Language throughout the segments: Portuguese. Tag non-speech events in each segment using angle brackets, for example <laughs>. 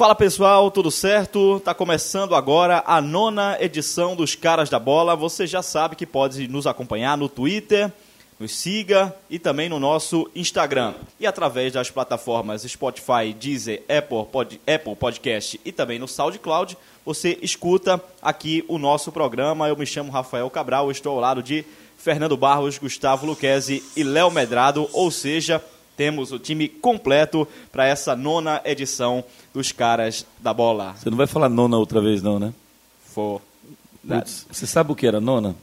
Fala pessoal, tudo certo? Tá começando agora a nona edição dos Caras da Bola. Você já sabe que pode nos acompanhar no Twitter, nos siga e também no nosso Instagram. E através das plataformas Spotify, Deezer, Apple, Pod, Apple Podcast e também no SoundCloud, você escuta aqui o nosso programa. Eu me chamo Rafael Cabral, estou ao lado de Fernando Barros, Gustavo Luquezzi e Léo Medrado, ou seja, temos o time completo para essa nona edição dos Caras da Bola. Você não vai falar nona outra vez, não, né? For Putz, você sabe o que era nona?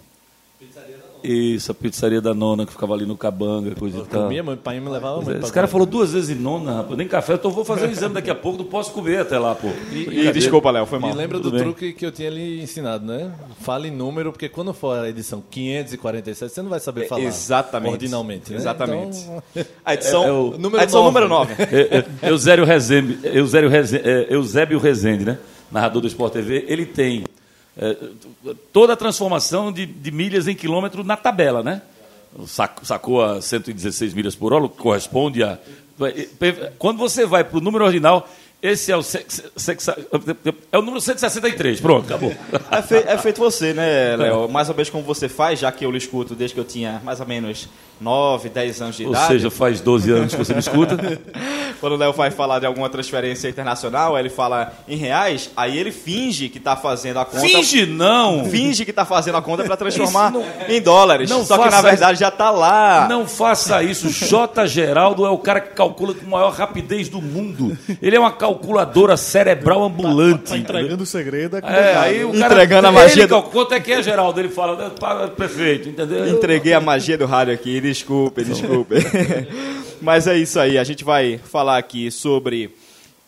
Isso, a pizzaria da nona que ficava ali no Cabanga, coisa e tal. Comia, meu pai me levava muito. Esse pra cara falou duas vezes nona, rapaz. Nem café, então eu vou fazer o exame daqui a pouco, não posso comer até lá, pô. E desculpa, Léo, foi mal. E lembra Tudo do bem. truque que eu tinha lhe ensinado, né? Fale número, porque quando for a edição 547, você não vai saber falar. Exatamente. Ordinalmente, né? Exatamente. Então, A edição, É- é o- a edição número nove. 9. <laughs> É, é, Eusébio Rezende, Eusébio Rezende, é, né? Narrador do Sport TV, ele tem é, toda a transformação de, de milhas em quilômetro na tabela, né? Sac- Sacou a 116 milhas por hora, corresponde a. Quando você vai para o número ordinal, esse é o, sex- é o número 163. Pronto, acabou. É, fei- é feito você, né, <laughs> Léo? Mais ou menos como você faz, já que eu lhe escuto desde que eu tinha mais ou menos 9, 10 anos de Ou idade. seja, faz 12 anos que você me escuta. <laughs> Quando o Léo vai falar de alguma transferência internacional, ele fala em reais, aí ele finge que está fazendo a conta. Finge não! Finge que está fazendo a conta para <laughs> transformar Isso em dólares. não Só que na verdade já está lá. Não faça isso. J. Geraldo é o cara que calcula com a maior rapidez do mundo. Ele é uma calculadora cerebral ambulante. Tá entregando o segredo. É, É, aí o cara, Entregando a magia Ele, do- Quanto é que é, Geraldo? Ele fala, né, pá, perfeito, entendeu? Entreguei a magia do rádio aqui, desculpe, desculpe. <laughs> Mas é isso aí, a gente vai falar aqui sobre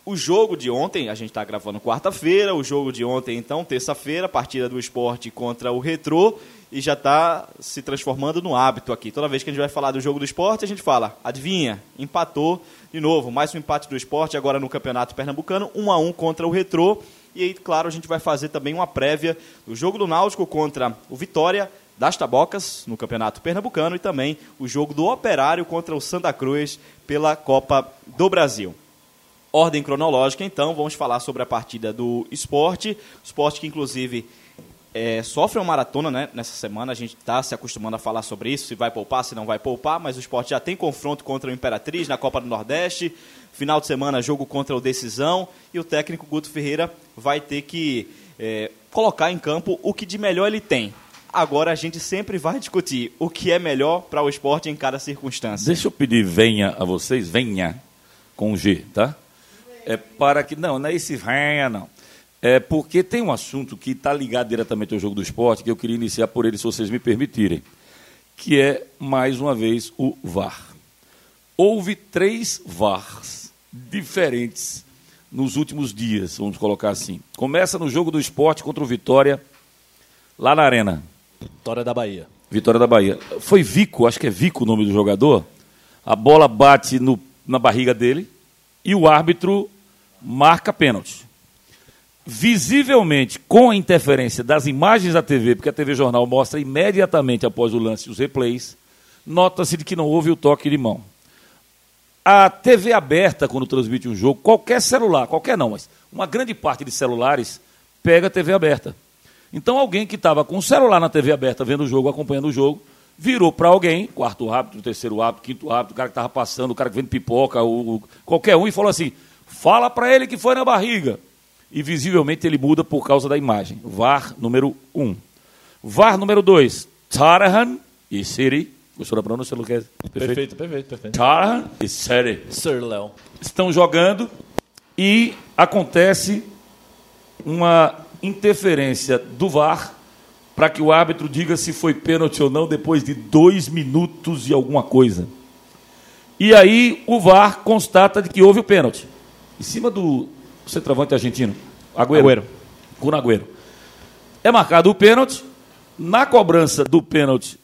o jogo de ontem, a gente está gravando quarta-feira, o jogo de ontem, então, terça-feira, partida do esporte contra o Retrô, e já está se transformando no hábito aqui. Toda vez que a gente vai falar do jogo do esporte, a gente fala, adivinha, empatou de novo, mais um empate do esporte agora no Campeonato Pernambucano, 1 a 1 contra o Retrô. E aí, claro, a gente vai fazer também uma prévia do jogo do Náutico contra o Vitória das Tabocas no Campeonato Pernambucano e também o jogo do Operário contra o Santa Cruz pela Copa do Brasil. Ordem cronológica, então, vamos falar sobre a partida do esporte. Esporte que, inclusive, é, sofre uma maratona né, nessa semana. A gente está se acostumando a falar sobre isso, se vai poupar, se não vai poupar, mas o esporte já tem confronto contra o Imperatriz na Copa do Nordeste. Final de semana, jogo contra o Decisão. E o técnico Guto Ferreira vai ter que é, colocar em campo o que de melhor ele tem. Agora a gente sempre vai discutir o que é melhor para o esporte em cada circunstância. Deixa eu pedir venha a vocês, venha, com G, tá? É para que. Não, não é esse venha, não. É porque tem um assunto que está ligado diretamente ao jogo do esporte, que eu queria iniciar por ele, se vocês me permitirem, que é, mais uma vez, o VAR. Houve três VARs diferentes nos últimos dias, vamos colocar assim. Começa no jogo do esporte contra o Vitória, lá na Arena. Vitória da Bahia. Vitória da Bahia. Foi Vico, acho que é Vico o nome do jogador. A bola bate no- na barriga dele e o árbitro marca pênalti. Visivelmente, com a interferência das imagens da TV, porque a TV Jornal mostra imediatamente após o lance os replays, nota-se de que não houve o toque de mão. A TV aberta, quando transmite um jogo, qualquer celular, qualquer não, mas uma grande parte de celulares pega a TV aberta. Então alguém que estava com o celular na TV aberta, vendo o jogo, acompanhando o jogo, virou para alguém, quarto árbitro, terceiro árbitro, quinto árbitro, o cara que estava passando, o cara que vende pipoca, o, o- qualquer um, e falou assim, fala para ele que foi na barriga. E visivelmente ele muda por causa da imagem. VAR número 1. Um. VAR número 2, Tarahan e Siri. Gostou da pronúncia, Lucas? Perfeito, perfeito, perfeito. Tarahan e Siri Sir Léo. estão jogando e acontece uma interferência do VAR para que o árbitro diga se foi pênalti ou não depois de dois minutos e alguma coisa. E aí o VAR constata de que houve o pênalti. Em cima do centroavante argentino, Agüero. Agüero. Kun Agüero. É marcado o pênalti. Na cobrança do pênalti,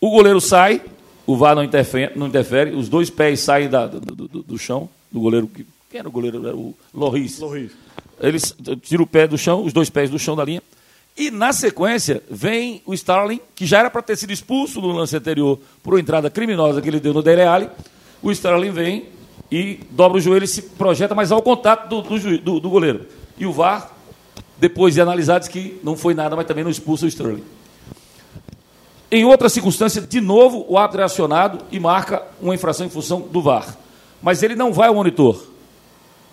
o goleiro sai, o VAR não interfere, não interfere os dois pés saem da- do, do- do- chão, do goleiro. que- Quem era o goleiro? Era o Loris. Loris. Eles tiram o pé do chão, os dois pés do chão da linha, E na sequência vem o Starling, que já era para ter sido expulso no lance anterior por uma entrada criminosa que ele deu no Dele Alli. O Starling vem e dobra o joelho e se projeta mais ao contato do, do, do- do goleiro. E o VAR, depois de analisar, diz que não foi nada, mas também não expulsa o Sterling. Em outra circunstância, de novo, o árbitro é acionado e marca uma infração em função do VAR. Mas ele não vai ao monitor.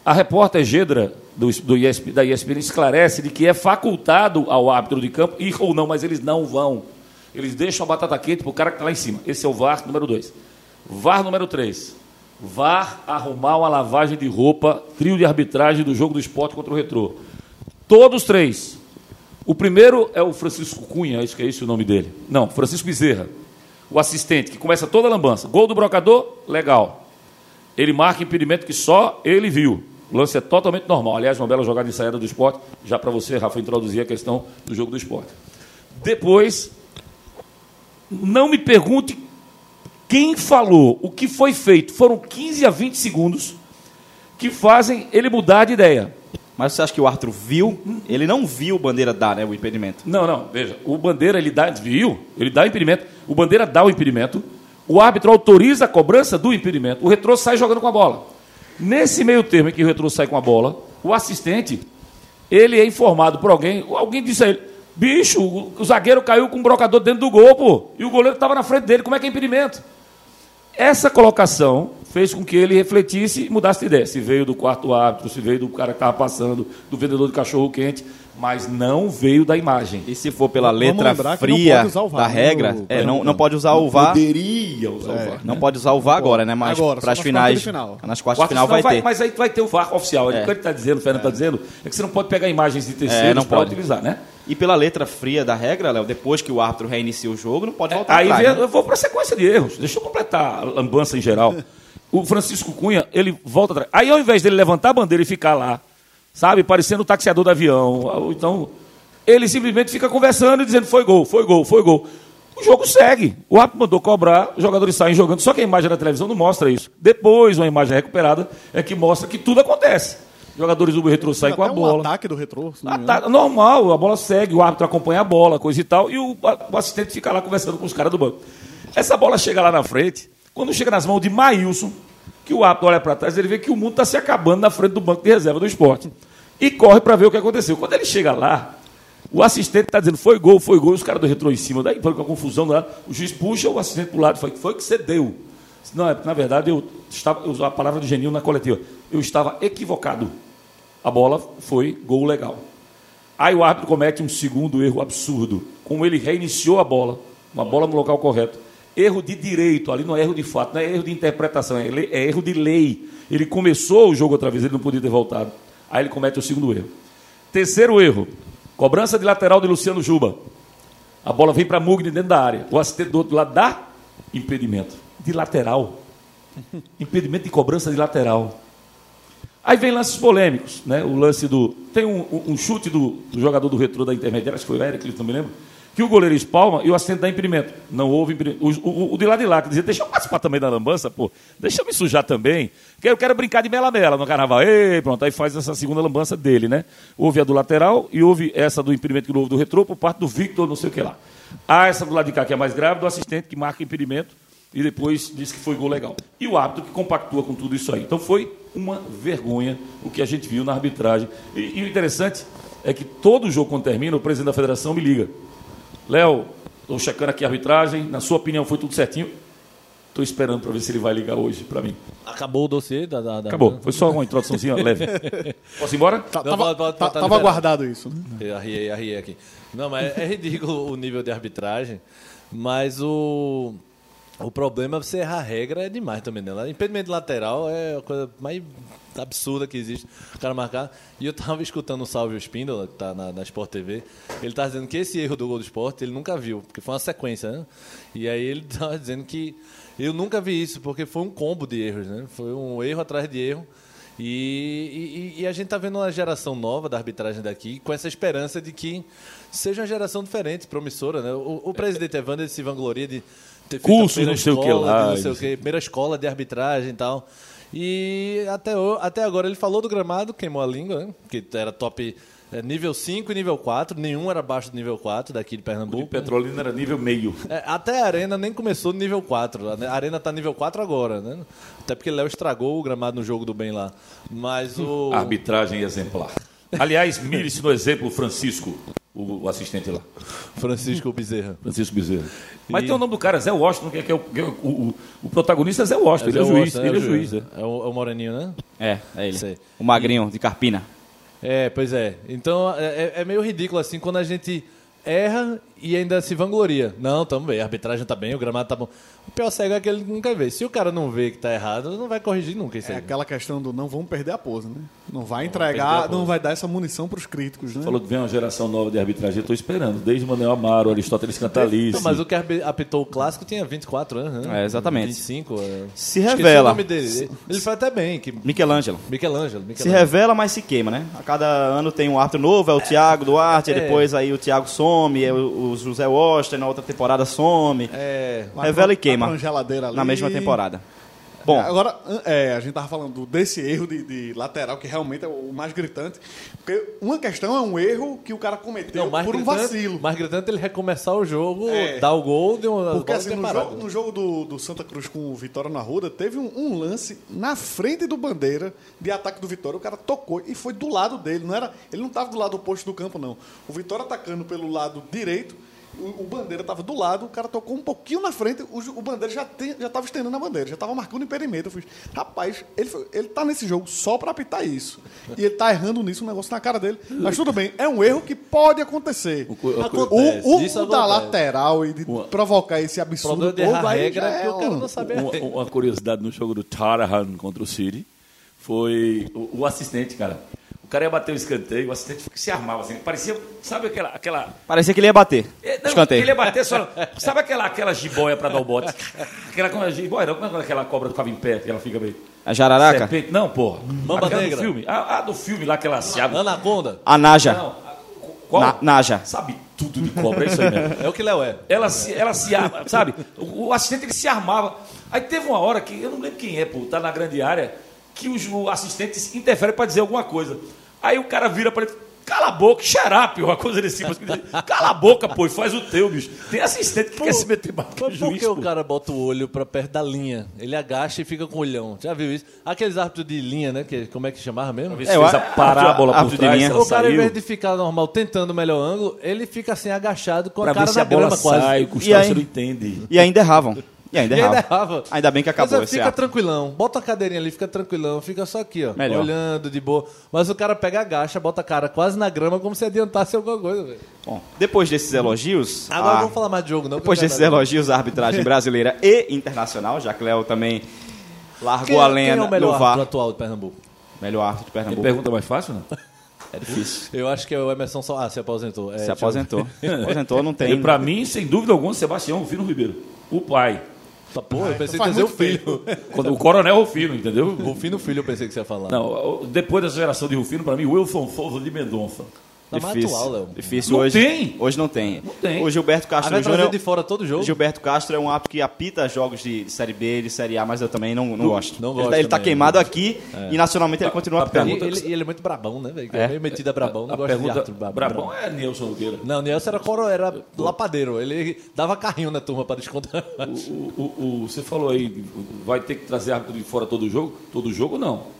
A repórter Gedra, do, do ISP, da ESPN, esclarece de que é facultado ao árbitro de campo ir ou não, mas eles não vão. Eles deixam a batata quente para o cara que está lá em cima. Esse é o VAR número 2. VAR número 3. VAR arrumar uma lavagem de roupa, trio de arbitragem do jogo do esporte contra o Retrô. Todos três. O primeiro é o Francisco Cunha, acho que é esse o nome dele. Não, Francisco Bezerra. O assistente, que começa toda a lambança. Gol do brocador, legal. Ele marca impedimento que só ele viu. O lance é totalmente normal. Aliás, uma bela jogada de saída do esporte. Já para você, Rafa, introduzir a questão do jogo do esporte. Depois, não me pergunte quem falou, o que foi feito. Foram 15 a 20 segundos que fazem ele mudar de ideia. Mas você acha que o árbitro viu? Ele não viu o Bandeira dar, né, o impedimento. Não, não, veja, o Bandeira ele dá, viu? Ele dá o impedimento, o Bandeira dá o impedimento, o árbitro autoriza a cobrança do impedimento, o retrô sai jogando com a bola. Nesse meio termo em que o retrô sai com a bola, o assistente, ele é informado por alguém, alguém disse a ele, bicho, o, o zagueiro caiu com um brocador dentro do gol, pô, e o goleiro estava na frente dele, como é que é impedimento? Essa colocação fez com que ele refletisse e mudasse de ideia. Se veio do quarto árbitro, se veio do cara que estava passando, do vendedor de cachorro quente, mas não veio da imagem. E se for pela letra fria pode usar o VAR, da né, regra, é, não, não pode usar o VAR. Poderia usar o VAR. Não pode usar o VAR agora, né? Mas para as nas finais, quartas de final. nas quartas de Quartas final vai ter. Mas aí vai ter o VAR oficial. O que ele está dizendo, o Fernando está dizendo, é que você não pode pegar imagens de terceiros É, não para pode. utilizar, né? E pela letra fria da regra, Léo, depois que o árbitro reinicia o jogo, não pode voltar Aí atrás. vem- né? eu vou para a sequência de erros. Deixa eu completar a lambança em geral. O Francisco Cunha, ele volta atrás. Aí, ao invés dele levantar a bandeira e ficar lá, sabe, parecendo o taxiador do avião, ou então, ele simplesmente fica conversando e dizendo: foi gol, foi gol, foi gol. O jogo segue. O árbitro mandou cobrar, os jogadores saem jogando. Só que a imagem da televisão não mostra isso. Depois, uma imagem recuperada é que mostra que tudo acontece. Jogadores do retrô saem com a Até um bola. ataque do retrô. engano. normal, a bola segue, o árbitro acompanha a bola, coisa e tal, e o, o assistente fica lá conversando com os caras do banco. Essa bola chega lá na frente, quando chega nas mãos de Maílson, que o árbitro olha para trás, ele vê que o mundo está se acabando na frente do banco de reserva do esporte. E corre para ver o que aconteceu. Quando ele chega lá, o assistente está dizendo, foi gol, foi gol, e os caras do retrô em cima, daí foi com a confusão lá, o juiz puxa o assistente para o lado, foi, foi que você deu. Não, é, na verdade, eu estava, eu a palavra do Genil na coletiva, eu estava equivocado. A bola foi gol legal. Aí o árbitro comete um segundo erro absurdo. Como ele reiniciou a bola, uma bola no local correto. Erro de direito, ali não é erro de fato, não é erro de interpretação, é, le- é erro de lei. Ele começou o jogo outra vez, ele não podia ter voltado. Aí ele comete o segundo erro. Terceiro erro, cobrança de lateral de Luciano Juba. A bola vem para Mugni dentro da área. O assistente do outro lado dá impedimento. De lateral. Impedimento de cobrança de lateral. Aí vem lances polêmicos, né? O lance do. Tem um, um- chute do, do jogador do retrô da intermediária, acho que foi o Eric, não me lembro, que o goleiro espalma e o assistente dá impedimento. Não houve impedimento. O, o- o de lá de lá, que dizia, deixa eu participar também da lambança, pô. Deixa eu me sujar também. Que eu quero brincar de mela-mela no carnaval. Ei, pronto, aí faz essa segunda lambança dele, né? Houve a do lateral e houve essa do impedimento que não houve do retrô por parte do Victor, não sei o que lá. Há essa do lado de cá, que é mais grave, do assistente que marca impedimento e depois diz que foi gol legal. E o árbitro que compactua com tudo isso aí. Então foi uma vergonha o que a gente viu na arbitragem. E, e o interessante é que todo jogo, quando termina, o presidente da federação me liga. Léo, estou checando aqui a arbitragem, na sua opinião foi tudo certinho? Estou esperando para ver se ele vai ligar hoje para mim. Acabou o dossiê da. da, da- Acabou. Foi só uma introduçãozinha <laughs> leve. Posso ir embora? Tá- Não, tava pode- pode- tá- tá tava guardado isso. né? Eu arriei, arriei aqui. Não, mas é ridículo o nível de arbitragem, mas o. O problema é você errar a regra é demais também, né? Impedimento lateral é a coisa mais absurda que existe. O cara marcar. E eu tava <laughs> escutando o Salvio Spindola, que tá na, na Sport TV. Ele tá dizendo que esse erro do gol do Sport ele nunca viu, porque foi uma sequência, né? E aí ele <laughs> tava dizendo que eu nunca vi isso, porque foi um combo de erros, né? Foi um erro atrás de erro. E, e- e a gente está vendo uma geração nova da arbitragem daqui com essa esperança de que seja uma geração diferente, promissora. Né? O, o presidente Evander se vangloria de ter feito Cursos, não sei o que escola, lá, de não sei o que, primeira escola de arbitragem e tal. E até, até agora ele falou do gramado, queimou a língua, né? que era top É nível 5 e nível 4, nenhum era abaixo do nível 4 daqui de O Pernambuco. Petrolina era nível meio. É, até a Arena nem começou no nível 4. A Arena tá nível 4 agora, né? Até porque Léo estragou o gramado no jogo do bem lá. Mas o. Arbitragem exemplar. Aliás, mire-se no exemplo Francisco, o, assistente lá. Francisco Bezerra. Francisco Bezerra. Mas E- tem o nome do cara, Zé Washington, que é, que é o, que é o, o- o protagonista é Zé Washington, ele é, o juiz. Washington, né, ele é o juiz, é. É o, é o Moreninho, né? É, é ele. Sei. O magrinho de Carpina. É, pois é. Então é, é meio ridículo assim quando a gente erra e ainda se vangloria. Não, tamo bem, a arbitragem tá bem, o gramado tá bom. O pior cego é que ele nunca vê. Se o cara não vê que tá errado, não vai corrigir nunca isso É aí. aquela questão do não vamos perder a pose, né? Não vai entregar, não vai dar essa munição pros críticos, né? Falou que vem uma geração nova de arbitragem, eu estou esperando. Desde Manuel Amaro, Aristóteles Cantalice. Não, mas o que apitou o clássico tinha 24 anos, né? É, exatamente. 25. É. Se revela. o nome dele. Ele, foi até bem, que Michelangelo. Michelangelo. Se Michelangelo. revela, mas se queima, né? A cada ano tem um árbitro novo, é o Thiago Duarte, É. depois aí o Thiago some, é o, o José Washington, na outra temporada some. É, revela e queima. Na mesma temporada. Bom, Agora, é, a gente tava falando desse erro de, de lateral, que realmente é o mais gritante. Porque uma questão é um erro que o cara cometeu não, por um gritante- vacilo. Mais gritante ele recomeçar o jogo, É. dar o gol de uma Porque assim, no jogo, no jogo do, do Santa Cruz com o Vitória na Ruda, teve um, um lance na frente do Bandeira de ataque do Vitória. O cara tocou e foi do lado dele. Não era, ele não estava do lado oposto do campo, não. O Vitória atacando pelo lado direito, o, o Bandeira estava do lado, o cara tocou um pouquinho na frente, o, o Bandeira já estava estendendo a bandeira, já estava marcando em perímetro. Eu fiz, rapaz, ele, foi- ele tá nesse jogo só para apitar isso. E ele tá errando nisso, um negócio na cara dele. Mas tudo bem, é um erro que pode acontecer. O, o- Acontece, O, o- isso o da lateral e de provocar esse O absurdo todo, a regra é porque o cara um- não sabe a Uma, uma curiosidade no jogo do Tarahan contra o City foi o, o assistente, cara. O cara ia bater o escanteio, o assistente se armava assim. Parecia, sabe aquela. aquela parecia que ele ia bater. É, não, Escanteio. ele ia bater só. Sabe aquela, aquela jiboia pra dar o bote? Aquela como é jiboia, não, como é aquela cobra que ficava em pé, que ela fica meio. A jararaca? Serpente? Não, porra. Mamba aquela negra. do filme. A, a do filme lá que ela se abre. Anaconda. A Naja. Não. a- Qual? Na- Naja. Sabe tudo de cobra, é isso aí mesmo. É o que Léo é. Ela se, ela se arma, sabe? O, o assistente ele se armava. Aí teve uma hora que, eu não lembro quem é, pô, tá na grande área, que o, ju- o assistente interfere para dizer alguma coisa. Aí o cara vira para ele, cala a boca, xerape, uma coisa desse tipo. assim. Cala a boca, pô, e faz o teu, bicho. Tem assistente que quer se meter mais que por que o pô. cara bota o olho pra perto da linha? Ele agacha e fica com o olhão. Já viu isso? Aqueles árbitros de linha, né? Que, como é que chamava mesmo? É, fez a acho- parábola por árbitro de trás, linha. se ela O cara, em vez de ficar normal tentando o melhor ângulo, ele fica assim agachado com Pra a cara ver se na a bola grama quase. sai, o E aí? você não entende. E ainda erravam. E ainda E ainda errava. Ainda bem que acabou Mas esse fica ato. tranquilão. Bota a cadeirinha ali, fica tranquilão. Fica só aqui, ó. Melhor. Olhando de boa. Mas o cara pega, agacha, bota a cara quase na grama como se adiantasse alguma coisa, velho. Bom, depois desses elogios. Agora a- não vamos falar mais de jogo, não. Depois desses elogios à arbitragem <laughs> brasileira e internacional, já que Léo também largou Quem, a quem lenha é o melhor árbitro atual de Pernambuco? Melhor árbitro de Tem Pernambuco. pergunta mais fácil, não? É difícil. Eu acho que é o Emerson só. Ah, se aposentou. É, Se aposentou. aposentou, não <laughs> tem. E pra mim, sem dúvida alguma, Sebastião Rufino Ribeiro. O pai. Tá, Pô, eu pensei que ia dizer o filho. Quando- o coronel Rufino, entendeu? Rufino Filho eu pensei que você ia falar. Não, depois dessa geração de Rufino, pra mim, Wilson Souza de Mendonça. Tá mais Difícil. atual, Léo. Difícil Não hoje. tem. Hoje não tem. Não tem. O Gilberto Ah, Castro trazer Júnior. de fora todo jogo? Gilberto Castro é um árbitro que apita jogos de, de Série B, de Série A, mas eu também não, não gosto. não ele, gosto tá- ele tá também, queimado aqui e nacionalmente ele continua a apitando. E pergunta- ele, ele é muito brabão, né, velho? É. É. Meio metido a brabão. Não a gosto de pergunta, árbitro brabão. Brabão é Nilson Nogueira. Não, o Nelson era, coro, era lapadeiro. Ele dava carrinho na turma para descontar. O, o- o- você falou aí, vai ter que trazer árbitro de fora todo jogo? Todo jogo não.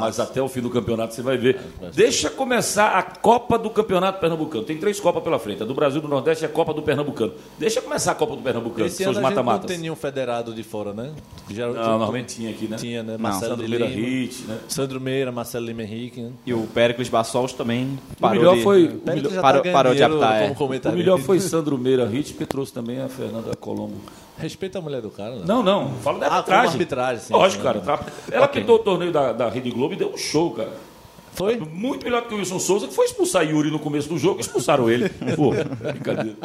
Mas até o fim do campeonato você vai ver. Deixa começar a Copa do Campeonato Pernambucano. Tem três Copas pela frente. A do Brasil, do Nordeste e a Copa do Pernambucano. Deixa começar a Copa do Pernambucano, que Esse são ano os a gente não mata-matas. tem nenhum federado de fora, né? Já, Não, normalmente tinha aqui, né? Tinha, né? Não, Marcelo Sandro Meira Hit, né? Sandro Meira, Marcelo Lima Henrique. Né? E o Péricles Bassols também O parou melhor de... foi, o melhor, tá parou- de apitar, é. o melhor foi Sandro Meira Hit, que trouxe também a Fernanda Colombo. Respeita a mulher do cara, né? Não, não, falo da Ah, arbitragem. como arbitragem, sim, Lógico, sim. cara. tra- Ela pintou o torneio da, da Rede Globo e deu um show, cara. Foi? Muito melhor que o Wilson Souza, que foi expulsar Yuri no começo do jogo expulsaram ele. <laughs> Pô, brincadeira.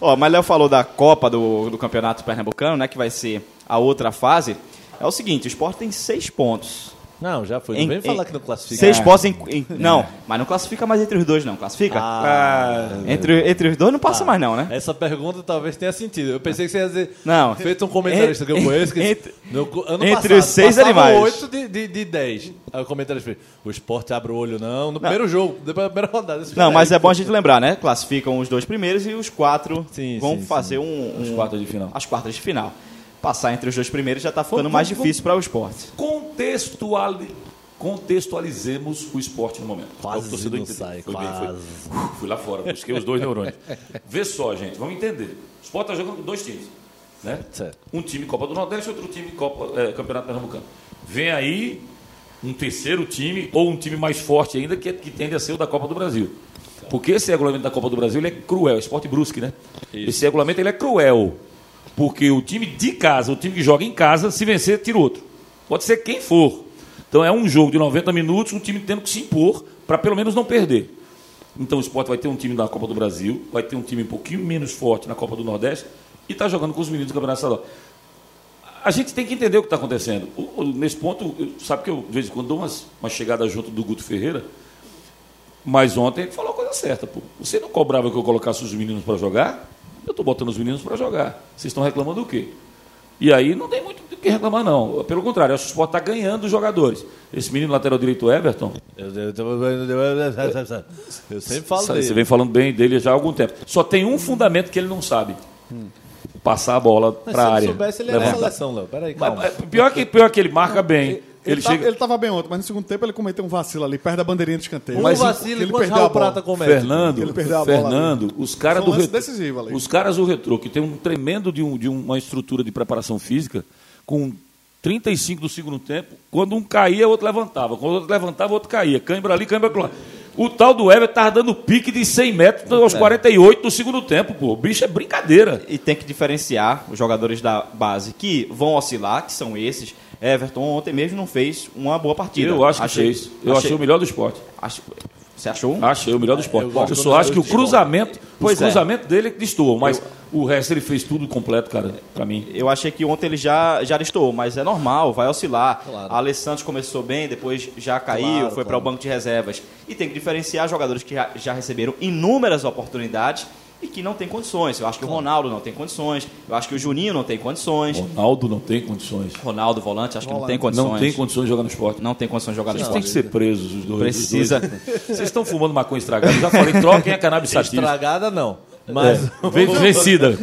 Ó, mas Léo falou da Copa do, do Campeonato Pernambucano, né? Que vai ser a outra fase. É o seguinte, o Sport tem seis pontos. Não, já foi. Não Em- vem em- falar que não classifica. Seis postos em, em- Não, mas não classifica mais entre os dois, não. Classifica? Ah, Entre, entre os dois não passa mais, não, né? essa pergunta talvez tenha sentido. Eu pensei que você ia dizer. Não. Feito um comentarista que eu conheço. Que <laughs> entre- no, ano entre passado, os seis animais. 8 de, de, de 10. Aí o comentarista fez: o esporte abre o olho, não. No primeiro jogo, depois da primeira rodada. Não, mas aí, é bom a gente lembrar, né? Classificam os dois primeiros e os quatro Sim, vão sim, fazer um, Os um- quartos de final. as quartas de final. Passar entre os dois primeiros já tá ficando Vamos- mais vamos- difícil para o esporte. Contextuali... Contextualizemos o esporte no momento. Quase É torcedor não entender. sai, Foi bem, quase. foi. Fui lá fora, busquei os dois neurônios. Vê só, gente, vamos entender. O esporte está jogando com dois times. Né? Certo. Um time Copa do Nordeste e outro time Copa, é, Campeonato Pernambucano. Vem aí um terceiro time, ou um time mais forte ainda, que, que tende a ser o da Copa do Brasil. Porque esse regulamento da Copa do Brasil ele é cruel, esporte brusque, né? Esse regulamento ele é cruel. Porque o time de casa, o time que joga em casa, se vencer, tira outro. Pode ser quem for. Então é um jogo de 90 minutos, um time tendo que se impor para pelo menos não perder. Então o esporte vai ter um time da Copa do Brasil, vai ter um time um pouquinho menos forte na Copa do Nordeste e está jogando com os meninos do Campeonato Estadual. A gente tem que entender o que está acontecendo. Nesse ponto, sabe que eu de vez em quando dou umas, uma chegada junto do Guto Ferreira, mas ontem ele falou a coisa certa. Pô. Você não cobrava que eu colocasse os meninos para jogar? Eu estou botando os meninos para jogar. Vocês estão reclamando do quê? E aí não tem muito que reclamar, não. Pelo contrário, eu acho que o esporte está ganhando os jogadores. Esse menino lateral direito, Everton, Eu, eu, eu, eu- sempre falo dele. Você vem falando bem dele já há algum tempo. Só tem um fundamento que ele não sabe. Passar a bola para a se ele área. soubesse, ele era levantar. seleção, Léo. Peraí, calma. mas pior, que, pior que ele marca bem. Ele, Ele, tá- chega. ele tava bem ontem, mas no segundo tempo ele cometeu um vacilo ali, perto da bandeirinha de escanteio. Um Mas vacilo ele perdeu a Raul bola. Prata comete. Fernando, Ele perdeu a bola Fernando, os caras do retrô, decisivo ali. os caras do retrô que tem um tremendo de, um- de uma estrutura de preparação física com 35 do segundo tempo, quando um caía, o outro levantava, quando o outro levantava, o outro caía, cãibra ali, cãibra lá. O tal do Everton tava dando pique de 100 metros aos 48 do segundo tempo, pô. O bicho é brincadeira. E tem que diferenciar os jogadores da base que vão oscilar, que são esses. Everton ontem mesmo não fez uma boa partida. Eu acho que Achei- fez. Eu achei, o melhor do esporte. acho- Você achou? Achei o melhor do esporte. eu Eu, só acho que o cruzamento, Pois os é. cruzamentos dele destoam, mas o resto ele fez tudo completo, cara, pra mim. Eu achei que ontem ele já, já destoou, mas é normal, vai oscilar. Claro. A Alessandro começou bem, depois já caiu, Claro, foi para o banco de reservas. E tem que diferenciar jogadores que já, já receberam inúmeras oportunidades e que não têm condições. Eu acho que o Ronaldo não tem condições, eu acho que o Juninho não tem condições. Ronaldo não tem condições. Ronaldo, volante, acho que não tem condições. Não tem condições de jogar no esporte. Não tem condições de jogar no Vocês têm esporte. que ser presos, os dois. Precisa. os dois. Vocês estão fumando maconha estragada. Eu já falei, troquem a cannabis <laughs> sativa. Estragada, não. Mas. É, <laughs> ven- vencida.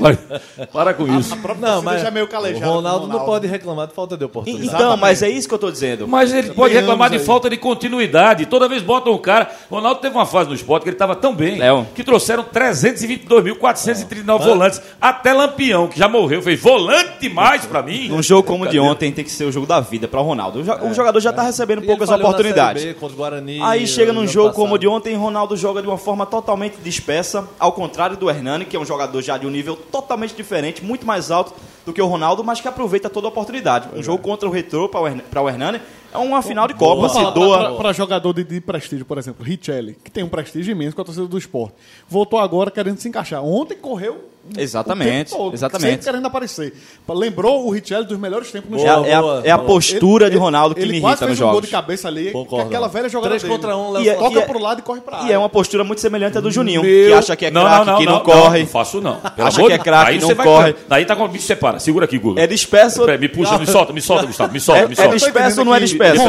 Para com isso. própria Não, mas já é meio o calejado. com Ronaldo o não pode reclamar de falta de oportunidade. Então, mas é isso que eu estou dizendo. Mas ele pode reclamar de aí. falta de continuidade. Toda vez botam o cara. Ronaldo teve uma fase no esporte que ele estava tão bem Léo. que trouxeram 322.439 volantes. Até Lampião, que já morreu, fez volante mais pra mim. Num jogo como o de ontem tem que ser o jogo da vida para o Ronaldo. O, o jogador já está recebendo E poucas oportunidades. B o Guarani, Aí chega num jogo passado. como o de ontem, Ronaldo joga de uma forma totalmente dispersa, ao contrário do Hernani, que é um jogador já de um nível totalmente diferente, muito mais alto do que o Ronaldo, mas que aproveita toda a oportunidade. Um jogo contra o Retrô para o Hernani é uma final de Copa, se doa. para jogador de, de prestígio, por exemplo, Richelli, que tem um prestígio imenso com a torcida do esporte. Voltou agora querendo se encaixar. Ontem correu Exatamente, o tempo todo, exatamente. sempre querendo aparecer. Lembrou o Richelli dos melhores tempos no É, a- jogo. é a, boa, é a postura de Ronaldo que ele me quase irrita fez nos um gol de jogos. cabeça ali, Concordo. aquela velha jogada Três dele. contra um. E é- Toca e é- pro lado e corre pra área. E é uma postura muito semelhante à do Juninho, Meu- que acha que é Não, craque, não, que não, não, não, corre. Não, faço não. Pelo Acha que é craque, Aí não você vai- corre. Daí tá com me separa. Segura aqui, Guga. É disperso. Me puxa, me solta, me solta, Gustavo. Me solta, É, me é solta. disperso ou não é disperso?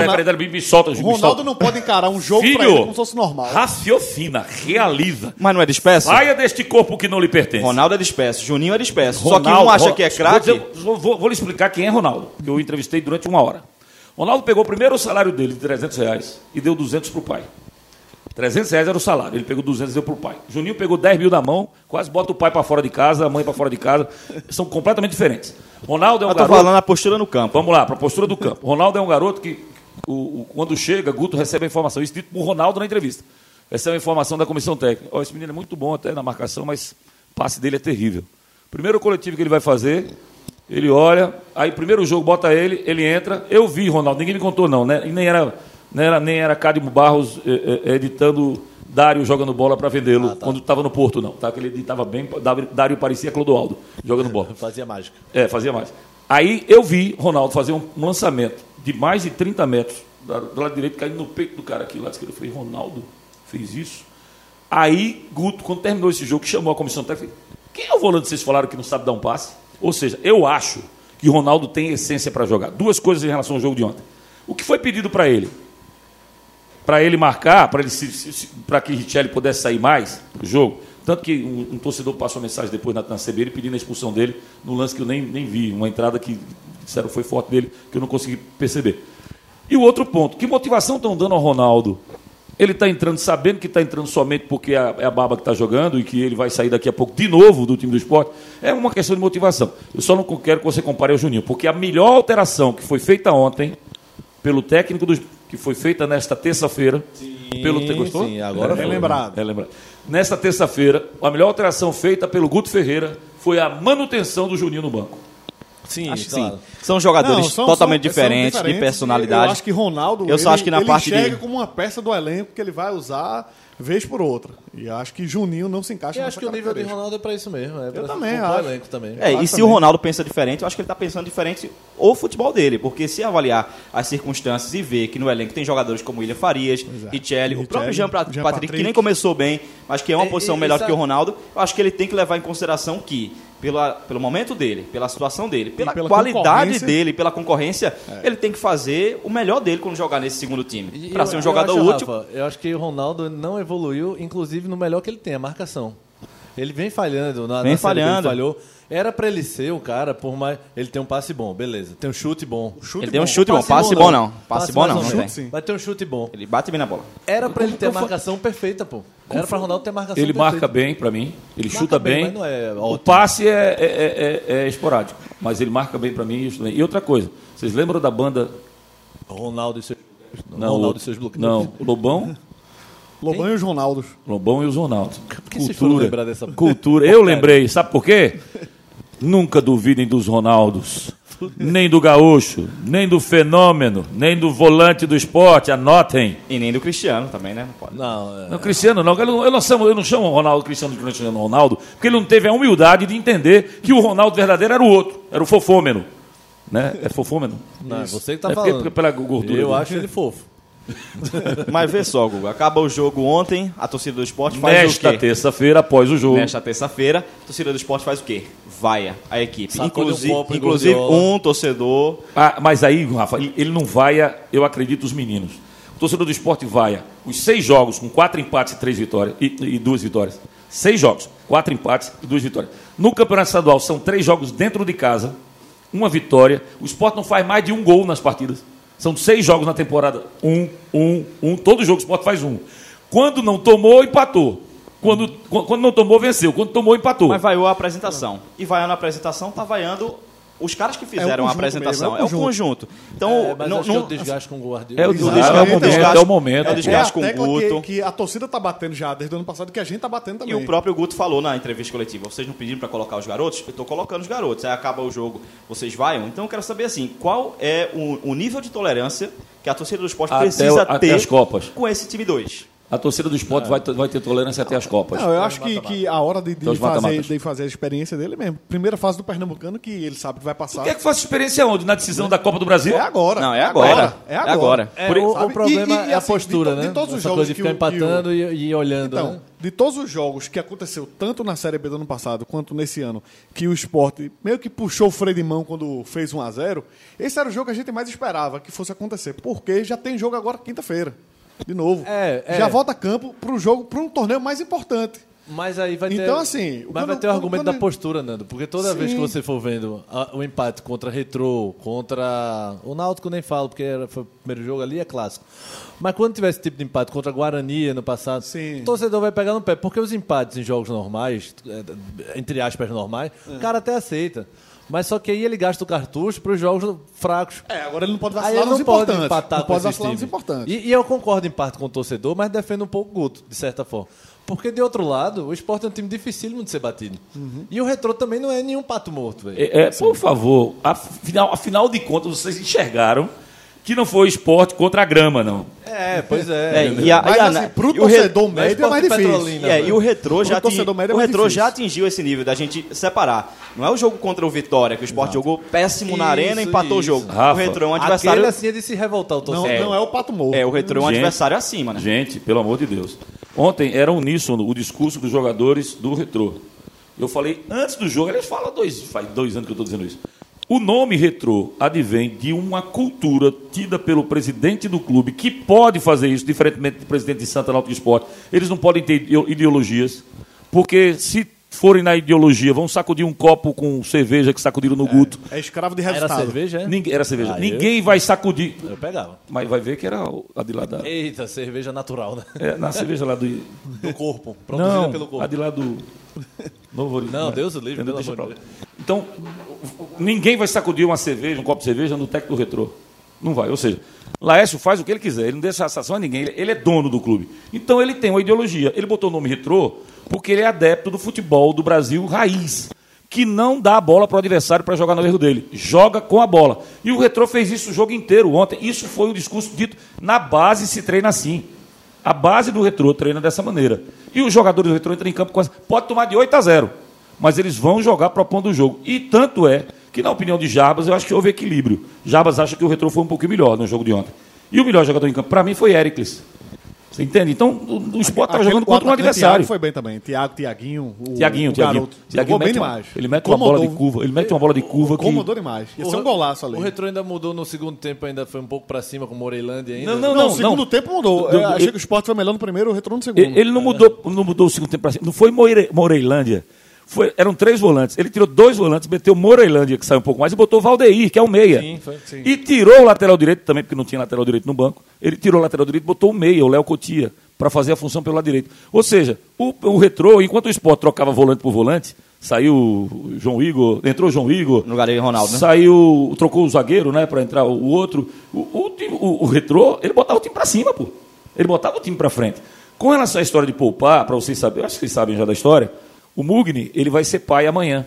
Me solta, Ronaldo não pode encarar um jogo pra ele como se fosse normal. raciocina, realiza. Mas não é disperso? Saia deste corpo que não lhe pertence. Ronaldo é disperso, Juninho é disperso. Só que Ronaldo- um acha que é craque. vou- vou- vou lhe explicar quem é Ronaldo, que eu entrevistei durante uma hora. Ronaldo pegou primeiro o salário dele de 300 reais e deu 200 para o pai. 300 reais era o salário, ele pegou 200 e deu para o pai. Juninho pegou 10 mil na mão, quase bota o pai para fora de casa, a mãe para fora de casa. São completamente diferentes. Ronaldo é um Eu tô garoto... falando a postura no campo. Vamos lá, para a postura do campo. Ronaldo é um garoto que, o- o- quando chega, Guto recebe a informação. Isso dito por Ronaldo na entrevista. Recebe a informação da comissão técnica. Ó, esse menino é muito bom até na marcação, mas o passe dele é terrível. Primeiro coletivo que ele vai fazer, ele olha, aí primeiro jogo bota ele, ele entra. Eu vi, Ronaldo, ninguém me contou não, né? E nem era, nem era, nem era Cádio Barros eh, eh, editando Dário jogando bola para vendê-lo quando estava no Porto, não. Tá? Que ele editava bem, Dário parecia Clodoaldo jogando bola. <laughs> Fazia mágica. É, fazia mais. Aí eu vi Ronaldo fazer um lançamento de mais de 30 metros da- do lado direito, caindo no peito do cara aqui, lado esquerdo. Eu falei, Ronaldo fez isso? Aí, Guto, quando terminou esse jogo, chamou a comissão técnica. Quem é o volante que vocês falaram que não sabe dar um passe? Ou seja, eu acho que Ronaldo tem essência para jogar. Duas coisas em relação ao jogo de ontem. O que foi pedido para ele? Para ele marcar, para ele para que Richelli pudesse sair mais do jogo. Tanto que um, um torcedor passou mensagem depois na, na pedindo a expulsão dele no lance que eu nem, nem vi, uma entrada que disseram foi forte dele, que eu não consegui perceber. E o outro ponto, que motivação estão dando ao Ronaldo? Ele está entrando sabendo que está entrando somente porque é a, é a Baba que está jogando e que ele vai sair daqui a pouco de novo do time do esporte. É uma questão de motivação. Eu só não quero que você compare ao Juninho, porque a melhor alteração que foi feita ontem pelo técnico dos, que foi feita nesta terça-feira. Pelo te- gostou? sim, agora é, foi. lembrado. É lembrado. Nesta terça-feira, a melhor alteração feita pelo Guto Ferreira foi a manutenção do Juninho no banco. Sim, Acho que claro. sim. São jogadores Não, são- totalmente são- diferentes, são de personalidade. Eu acho que Ronaldo, Eu só ele, acho que na ele parte de- enxerga como uma peça do elenco que ele vai usar vez por outra. E acho que Juninho não se encaixa Eu acho que o nível de. Ronaldo é pra isso mesmo. É pra também acho. elenco também. É, e se também. o Ronaldo pensa diferente, eu acho que ele está pensando diferente o futebol dele, porque se avaliar as circunstâncias e ver que no elenco tem jogadores como William Farias, Exato. Richelli, o próprio Jean, Pat- Jean Patrick, que Patrick. nem começou bem, mas que é uma E- posição e- melhor e que o Ronaldo, eu acho que ele tem que levar em consideração que, pela, pelo momento dele, pela situação dele, pela, pela qualidade dele, pela concorrência, ele tem que fazer o melhor dele quando jogar nesse segundo time. E Para eu- ser um eu jogador acho, útil. Rafa, eu acho que o Ronaldo não evoluiu, inclusive no melhor que ele tem, a marcação. Ele vem falhando, na, Vem na Série B ele falhando. falhou. Era pra ele ser um cara, por mais. Ele tem um passe bom, beleza. Tem um chute bom. Chute Ele tem um bom. chute bom, passe bom não. Passe bom não, ou não menos. tem. Vai ter um chute bom. Ele bate bem na bola. Era pra ele ter a Como foi- marcação perfeita, pô. Era pra Ronaldo ter marcação Ele perfeita. marca bem para mim, ele Marca chuta bem, bem. mas não é o passe é, é- é- é- é esporádico, mas ele marca bem para mim. E outra coisa, vocês lembram da banda? Ronaldo e seus. Não, Ronaldo o- e seus bloqueios. Não, o Lobão, <laughs> Lobão e os Ronaldos. Lobão e os Ronaldos. que vocês foram lembrar dessa- <laughs> cultura. Eu lembrei, sabe por quê? Nunca duvidem dos Ronaldos. Nem do gaúcho, nem do fenômeno, nem do volante do esporte, anotem. E nem do Cristiano também, né? Não pode. Não, é. Não, Cristiano não, eu não, eu não chamo, eu não chamo o Ronaldo Cristiano de Cristiano Ronaldo, porque ele não teve a humildade de entender que o Ronaldo verdadeiro era o outro, era o fofômeno. Né? É fofômeno? não, é você que tá É falando. porque pela gordura Eu dele. acho ele fofo. <laughs> Mas vê só, Guga. Acaba o jogo ontem, a torcida do esporte faz Nesta o quê? terça-feira, após o jogo, Nesta terça-feira, a torcida do esporte faz o quê? Vaia a equipe. Sacode um Inclusive, em inclusive um torcedor. Ah, mas aí, Rafa, ele ele não vaia, eu acredito, os meninos. O torcedor do esporte vaia os seis jogos com quatro empates e três vitórias e, e duas vitórias. Seis jogos, quatro empates e duas vitórias. No campeonato estadual são três jogos dentro de casa, uma vitória. O esporte não faz mais de um gol nas partidas. São seis jogos na temporada. Um, um, um. Todo jogo o esporte faz um. Quando não tomou, empatou. Quando, quando não tomou, venceu. Quando tomou, empatou. Mas vaiou a apresentação. E vaiando a apresentação, tá vaiando os caras que fizeram a conjunto apresentação. mesmo, é é o o conjunto. Então, É, mas não, acho que não- o desgaste com o Guardiola. É o desgaste, é o momento. desgaste- É o momento. é o desgaste a com o Guto. Que, que a torcida tá batendo já desde o ano passado, que a gente tá batendo também. E o próprio Guto falou na entrevista coletiva: vocês não pediram para colocar os garotos? Eu estou colocando os garotos. Aí acaba o jogo, vocês vão? Então eu quero saber assim: qual é o, o nível de tolerância que a torcida do esporte Até precisa o- ter as Copas. com esse time 2? A torcida do esporte vai, ter- vai ter tolerância até as Copas. Não, eu acho que, que a hora de, de Então, os fazer, de fazer a experiência dele mesmo. Primeira fase do Pernambucano, que ele sabe que vai passar. Quer que faça experiência onde? Na decisão da Copa do Brasil? É agora. Não, é agora. É É agora. agora. É, Por- o, o problema E- e- é a assim, postura, de né? de todos os Essa jogos coisa de que ficar que o- empatando e, e olhando. Então, né? de todos os jogos que aconteceu, tanto na Série B do ano passado quanto nesse ano, que o esporte meio que puxou o freio de mão quando fez 1 a 0 esse era o jogo que a gente mais esperava que fosse acontecer. Porque já tem jogo agora quinta-feira. De novo. É, é. Já volta a campo para jogo, para um torneio mais importante. Mas aí vai ter. Então, assim, Mas quando- vai ter o argumento quando- da postura, Nando. Porque toda Sim. vez que você for vendo a- o empate contra Retrô, contra. O Náutico nem falo, porque era, foi o primeiro jogo ali, é clássico. Mas quando tiver esse tipo de empate contra Guarani ano passado, Sim. o torcedor vai pegar no pé. Porque os empates em jogos normais, é, entre aspas normais, É. o cara até aceita. Mas só que aí ele gasta o cartucho para os jogos fracos. É, agora ele não pode Aí vacilar ele nos não pode importantes. empatar não com pode vacilar nos importantes. E, e eu concordo em parte com o torcedor, mas defendo um pouco o Guto, de certa forma. Porque, de outro lado, o esporte é um time dificílimo de ser batido. Uhum. E o retrô também não é nenhum pato morto, velho. É, é, por favor, afinal, afinal de contas, vocês enxergaram que não foi esporte contra a grama, não. É, pois é. É, e, a, Mas e a- assim, pro e o re- torcedor Mas médio é mais Esporte difícil. É, e o retrô já, torcedor médio é o retrô já atingiu esse nível da gente separar. Não é o jogo contra o Vitória, que o Sport jogou péssimo na Isso, arena e empatou o isso. jogo. Rafa, o retrô é um Aquele adversário. assim é de se revoltar o Não, torcedor. não é o Pato Morro. É, o retrô é um Gente. adversário acima, né? Gente, pelo amor de Deus. Ontem era uníssono o discurso dos jogadores do retrô. Eu falei antes do jogo, eles falam dois, faz dois anos que eu estou dizendo isso. O nome retrô advém de uma cultura tida pelo presidente do clube, que pode fazer isso, diferentemente do presidente de Santa Náutico Esporte. Eles não podem ter ideo- ideologias, porque se forem na ideologia, vão sacudir um copo com cerveja que sacudiram no Guto. É escravo de Era resultado. cerveja, é? Ninguém, era cerveja. Ah, eu- Ninguém vai sacudir. Eu pegava. Mas vai ver que era a de lá da. Eita, cerveja natural, né? É, na cerveja lá do. Do corpo. Produzida Não, pelo a corpo. de lá do <laughs> Novo Horizonte. Não, Deus o livre, pelo amor de. Então, ninguém vai sacudir uma cerveja, um copo de cerveja no técnico do retrô. Não vai. Ou seja, Laércio faz o que ele quiser, ele não deixa a satisfação a ninguém, ele, é dono do clube. Então ele tem uma ideologia. Ele botou o nome retrô porque ele é adepto do futebol do Brasil raiz. Que não dá a bola para o adversário para jogar no erro dele. Joga com a bola. E o retrô fez isso o jogo inteiro ontem. Isso foi um discurso dito. Na base se treina assim. A base do retrô treina dessa maneira. E os jogadores do retrô entram em campo com. Pode tomar de 8 a 0. Mas eles vão jogar propondo o jogo. E tanto é que, na opinião de Jarbas, eu acho que houve equilíbrio. Jarbas acha que o retrô foi um pouquinho melhor no jogo de ontem. E o melhor jogador em campo, para mim, foi Éricles. Você entende? Então, o, o Sport estava Aquele jogando contra um adversário. Thiago foi bem também. Tiago, Tiaguinho. O, Tiaguinho, o Tiaguinho. garoto. Tiaguinho Jogou bem demais. Ele mete uma bola de curva. Ele mete uma bola de curva que. Incomodou demais. Ia ser um golaço ali. O retrô ainda mudou no segundo tempo, ainda foi um pouco pra cima com o Moreilândia ainda. Não, não, Não, não. o segundo não. tempo mudou. Do- Eu do- achei que o Sport foi melhor no primeiro, o retorno no segundo. Ele não mudou, não mudou o segundo tempo para cima. Não foi Moreilândia. Foi, eram três volantes. Ele tirou dois volantes, meteu Moreilândia, que saiu um pouco mais, e botou Valdeir, que é o meia. Sim, foi, sim. E tirou o lateral direito também, porque não tinha lateral direito no banco. Ele tirou o lateral direito e botou o meia, o Léo Cotia, para fazer a função pelo lado direito. Ou seja, o, o retrô, enquanto o Sport trocava volante por volante, saiu o João Igor, entrou o João Igor. No lugar de Ronaldo, né? Saiu, trocou o zagueiro, né, para entrar o, outro. O, o, o- o retrô, ele botava o time para cima, pô. Ele botava o time para frente. Com relação à história de poupar, para vocês saberem, eu acho que vocês sabem já da história, o Mugni, ele vai ser pai amanhã.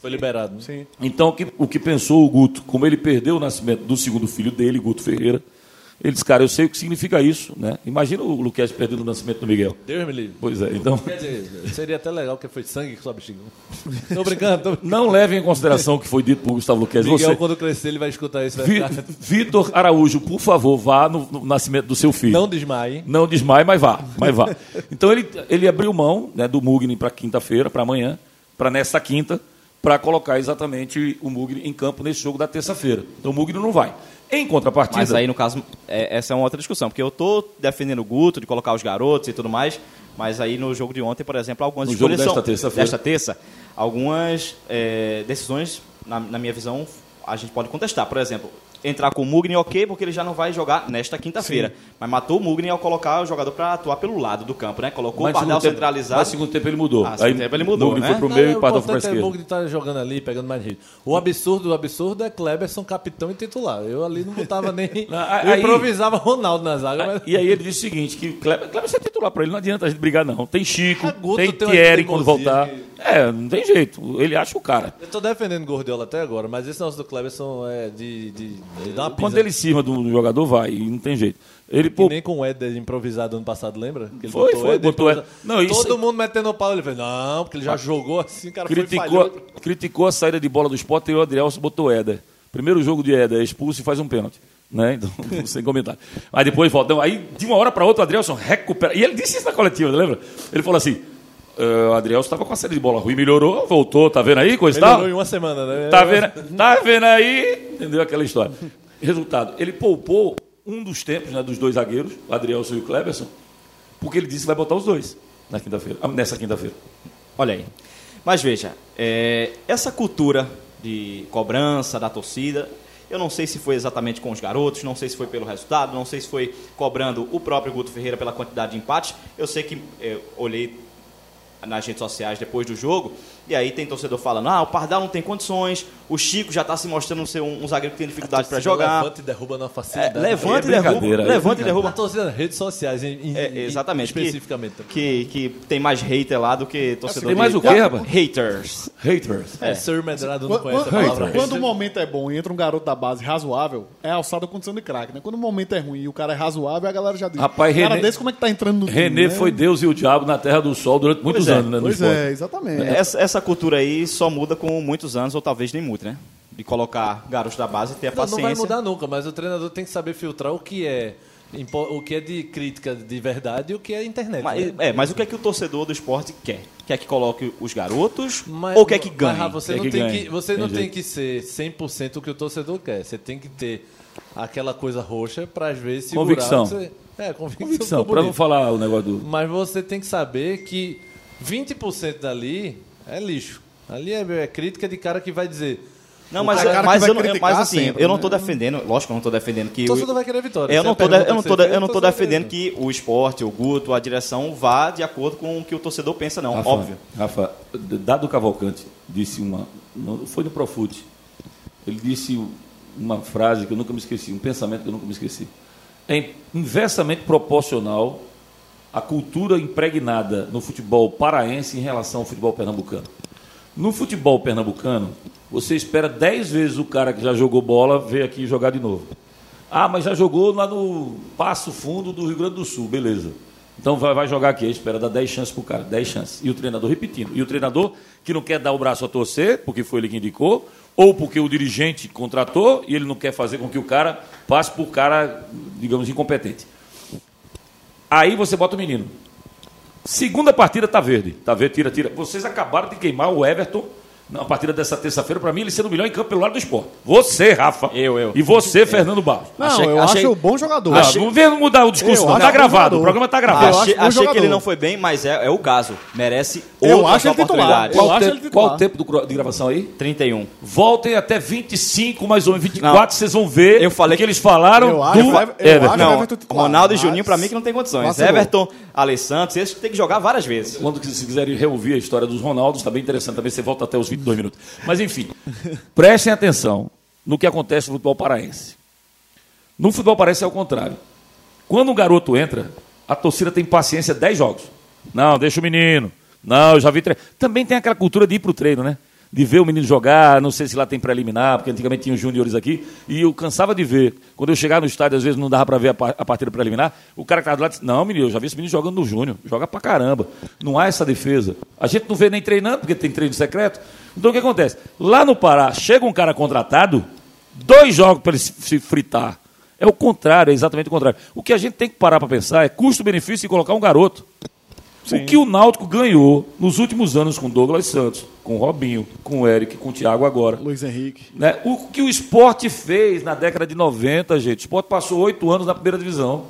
Foi liberado. né? Sim. Então, o que, o que pensou o Guto, como ele perdeu o nascimento do segundo filho dele, Guto Ferreira, ele disse, cara, eu sei o que significa isso, né? Imagina o Luquete perdendo o nascimento do Miguel. Deus me livre. Pois é, então... Quer dizer, seria até legal, porque foi sangue que sobe xingou. <laughs> Tô brincando, tô brincando. Não levem em consideração o que foi dito por Gustavo Luquete. Miguel, Você, quando crescer, ele vai escutar isso. Vai ficar... Vitor Araújo, por favor, vá no, no nascimento do seu filho. Não desmaie. Não desmaie, mas vá, mas vá. Então ele, ele abriu mão né, do Mugni para quinta-feira, para amanhã, para nesta quinta, para colocar exatamente o Mugni em campo nesse jogo da terça-feira. Então o Mugni não vai. Em contrapartida, Mas aí, no caso, é- essa é uma outra discussão, porque eu tô defendendo o Guto, de colocar os garotos e tudo mais, mas aí no jogo de ontem, por exemplo, algumas No jogo escolhas desta são- terça-feira. desta terça, algumas é, decisões, na, na minha visão, a gente pode contestar. Por exemplo, entrar com o Mugni, ok, porque ele já não vai jogar nesta quinta-feira. Mas matou o Mugni ao colocar o jogador para atuar pelo lado do campo, né? Colocou mas o Pardal tempo- centralizado. Mas segundo tempo ele mudou. Ah, segundo tempo ele mudou, Mugni né? foi pro Não, meio e o Pardal foi para importante é esquerda. o Mugni tá jogando ali, pegando mais ritmo. O absurdo, o absurdo é Kleberson capitão e titular. Eu ali não botava nem... Não, <laughs> eu aí- improvisava Ronaldo na zaga, mas... E aí ele disse o seguinte, que Kleber, Kleber é titular para ele, não adianta a gente brigar não. Tem Chico, É, Guto tem, tem Thierry quando voltar. que- É, não tem jeito. Ele acha o cara. Eu tô defendendo o Gordiola até agora, mas esse negócio do Kleberson é de, de, uma pisa. Quando ele cima do jogador, vai, e não tem jeito. Ele, Que pô, nem com o Éder improvisado ano passado, lembra? Que ele Foi, foi, Éder botou. Não, isso- Todo mundo metendo o pau, ele falou, não, porque ele já jogou assim, o cara foi criticou, falhou. criticou a saída de bola do Sport e o Adrielson botou Éder. Primeiro jogo de Éder, é expulso e faz um pênalti. Né? <laughs> Então, sem comentário. Aí depois volta. Aí, de uma hora para outra, o Adrielson recupera. E ele disse isso na coletiva, lembra? Ele falou assim: "Ah, o Adrielson estava com a saída de bola ruim, melhorou, voltou, tá vendo aí? Coisa e tal. Melhorou em uma semana, né? Tá vendo, tá vendo aí? Entendeu aquela história? Resultado: ele poupou um dos tempos né, dos dois zagueiros, o Adrielson e o Kleberson, porque ele disse que vai botar os dois na quinta-feira, ah, nessa quinta-feira. Olha aí. Mas veja, é, essa cultura de cobrança da torcida, eu não sei se foi exatamente com os garotos, não sei se foi pelo resultado, não sei se foi cobrando o próprio Guto Ferreira pela quantidade de empates. Eu sei que é, olhei nas redes sociais depois do jogo E aí tem torcedor falando, ah, o Pardal não tem condições, o Chico já está se mostrando ser um, um zagueiro que tem dificuldade para jogar. Levanta e derruba na É, facilidade. levanta É e derruba, brincadeira, é levanta e A derruba. torcida nas redes sociais, em, em- É, exatamente. que- Especificamente. Que, que tem mais hater lá do que torcedor Tem mais de- o quê, rapaz? Haters. Haters. É, Sir Medrado não Quando, conhece a quando- palavra. quando o momento é bom e entra um garoto da base razoável, é alçada condição de craque, né? Quando o momento é ruim e o cara é razoável, a galera já diz. Rapaz, cara René- desse como é que tá entrando no time, René né? foi Deus e o diabo na Terra do Sol durante muitos é, anos, né? Pois é, exatamente. Essa, essa cultura aí só muda com muitos anos, ou talvez nem muito, né? De colocar garotos da base e ter a Não, paciência. não vai mudar nunca, mas o treinador tem que saber filtrar o que é o que é de crítica de verdade e o que é internet. Mas, né? é, mas o que é que o torcedor do esporte quer? Quer que coloque os garotos Mas- ou quer que mas, ganhe? Rafa, você Quer não, que tem ganhe. que, você não tem que ser 100% o que o torcedor quer. Você tem que ter aquela coisa roxa para às vezes segurar. Convicção. Você, é, convicção. Convicção, para não falar o negócio do. Mas você tem que saber que 20% dali é lixo. Ali é, é crítica de cara que vai dizer. Não, mas, cara- mas, eu, mas assim, sempre, eu não né? tô defendendo, lógico que eu não tô defendendo que O torcedor vai querer vitória. eu não a tô, de- pergunta eu não tô, fez, eu não tô defendendo que o esporte, o Guto, a direção vá de acordo com o que o torcedor pensa, não, Rafa, óbvio. Rafa, Dado Cavalcante disse uma. Foi no Profute. Ele disse uma frase que eu nunca me esqueci, um pensamento que eu nunca me esqueci. É inversamente proporcional à cultura impregnada no futebol paraense em relação ao futebol pernambucano. No futebol pernambucano, você espera 10 vezes o cara que já jogou bola vir aqui jogar de novo. Ah, mas já jogou lá no Passo Fundo do Rio Grande do Sul, beleza. Então vai, vai jogar aqui, espera dar 10 chances pro cara, 10 chances. E o treinador repetindo. E o treinador que não quer dar o braço a torcer, porque foi ele que indicou, ou porque o dirigente contratou e ele não quer fazer com que o cara passe por cara, digamos, incompetente. Aí você bota o menino. Segunda partida tá verde. Tá verde, tira, tira. Vocês acabaram de queimar o Everton na partida dessa terça-feira, para mim, ele sendo o melhor em campo pelo lado do esporte. Você, Rafa. Eu, eu. E você, Fernando Barros. Não, Achei- eu achei- acho bom jogador. Ah, vamos ver não mudar o discurso, Eu não. acho Tá gravado, jogador. o programa tá Ah, gravado. eu achei acho achei que ele não foi bem, mas é, é o caso. Merece Eu acho ele titular. oportunidades. Eu Qual, o acho tempo, ele qual o tempo do de gravação aí? 31. Voltem até 25, mais ou menos 24, Não. vocês vão ver Eu falei o que que- eles falaram Eu acho- do eu acho- Everton. Não, Everton titular, Ronaldo e mas- Juninho, pra mim, que não tem condições. Vacilou. Everton, Alessandro, esses tem que jogar várias vezes. Quando vocês quiserem reouvir a história dos Ronaldos, está bem interessante também, você volta até os 22 minutos. Mas enfim, prestem atenção no que acontece no futebol paraense. No futebol paraense é o contrário. Quando um garoto entra, a torcida tem paciência 10 jogos. Não, deixa o menino. Não, eu já vi treino. Também tem aquela cultura de ir pro treino, né? De ver o menino jogar, não sei se lá tem preliminar, porque antigamente tinha os juniores aqui, e eu cansava de ver. Quando eu chegava no estádio, às vezes não dava para ver a, pa- a partida preliminar, o cara que estava do lado disse, não, menino, eu já vi esse menino jogando no júnior, joga pra caramba. Não há essa defesa. A gente não vê nem treinando, porque tem treino secreto. Então o que acontece? Lá no Pará, chega um cara contratado, dois jogos para ele se fritar. É o contrário, é exatamente o contrário. O que a gente tem que parar para pensar é custo-benefício e colocar um garoto. O que o Náutico ganhou nos últimos anos com Douglas Santos, com Robinho, com o Eric, com o Thiago agora. Luiz Henrique. Né? O que o esporte fez na década de 90, gente. O esporte passou oito anos na primeira divisão.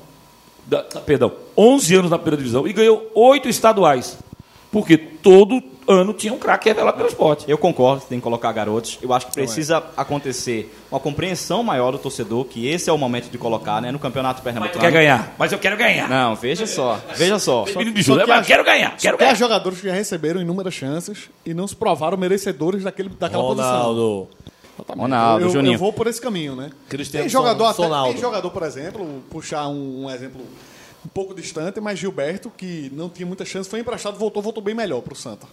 Da- perdão, 11 anos na primeira divisão e ganhou oito estaduais. Porque todo ano tinha um craque revelado pelo esporte. Eu concordo que tem que colocar garotos. Eu acho que precisa acontecer uma compreensão maior do torcedor, que esse é o momento de colocar, né? No campeonato Mas pernambucano. quer ganhar. Mas eu quero ganhar. Não, veja só. Veja só. Menino de Só Júlio, que mas eu quero ganhar. Quero Tem ganhar. jogadores que já receberam inúmeras chances e não se provaram merecedores daquele, daquela posição. Ronaldo. Exatamente. Ronaldo, eu, Juninho. eu vou por esse caminho, né? Cristiano tem jogador Son- até, Sonaldo. tem jogador, por exemplo, puxar um, um exemplo um pouco distante, mas Gilberto, que não tinha muita chance, foi emprestado, voltou, voltou bem melhor pro Santa.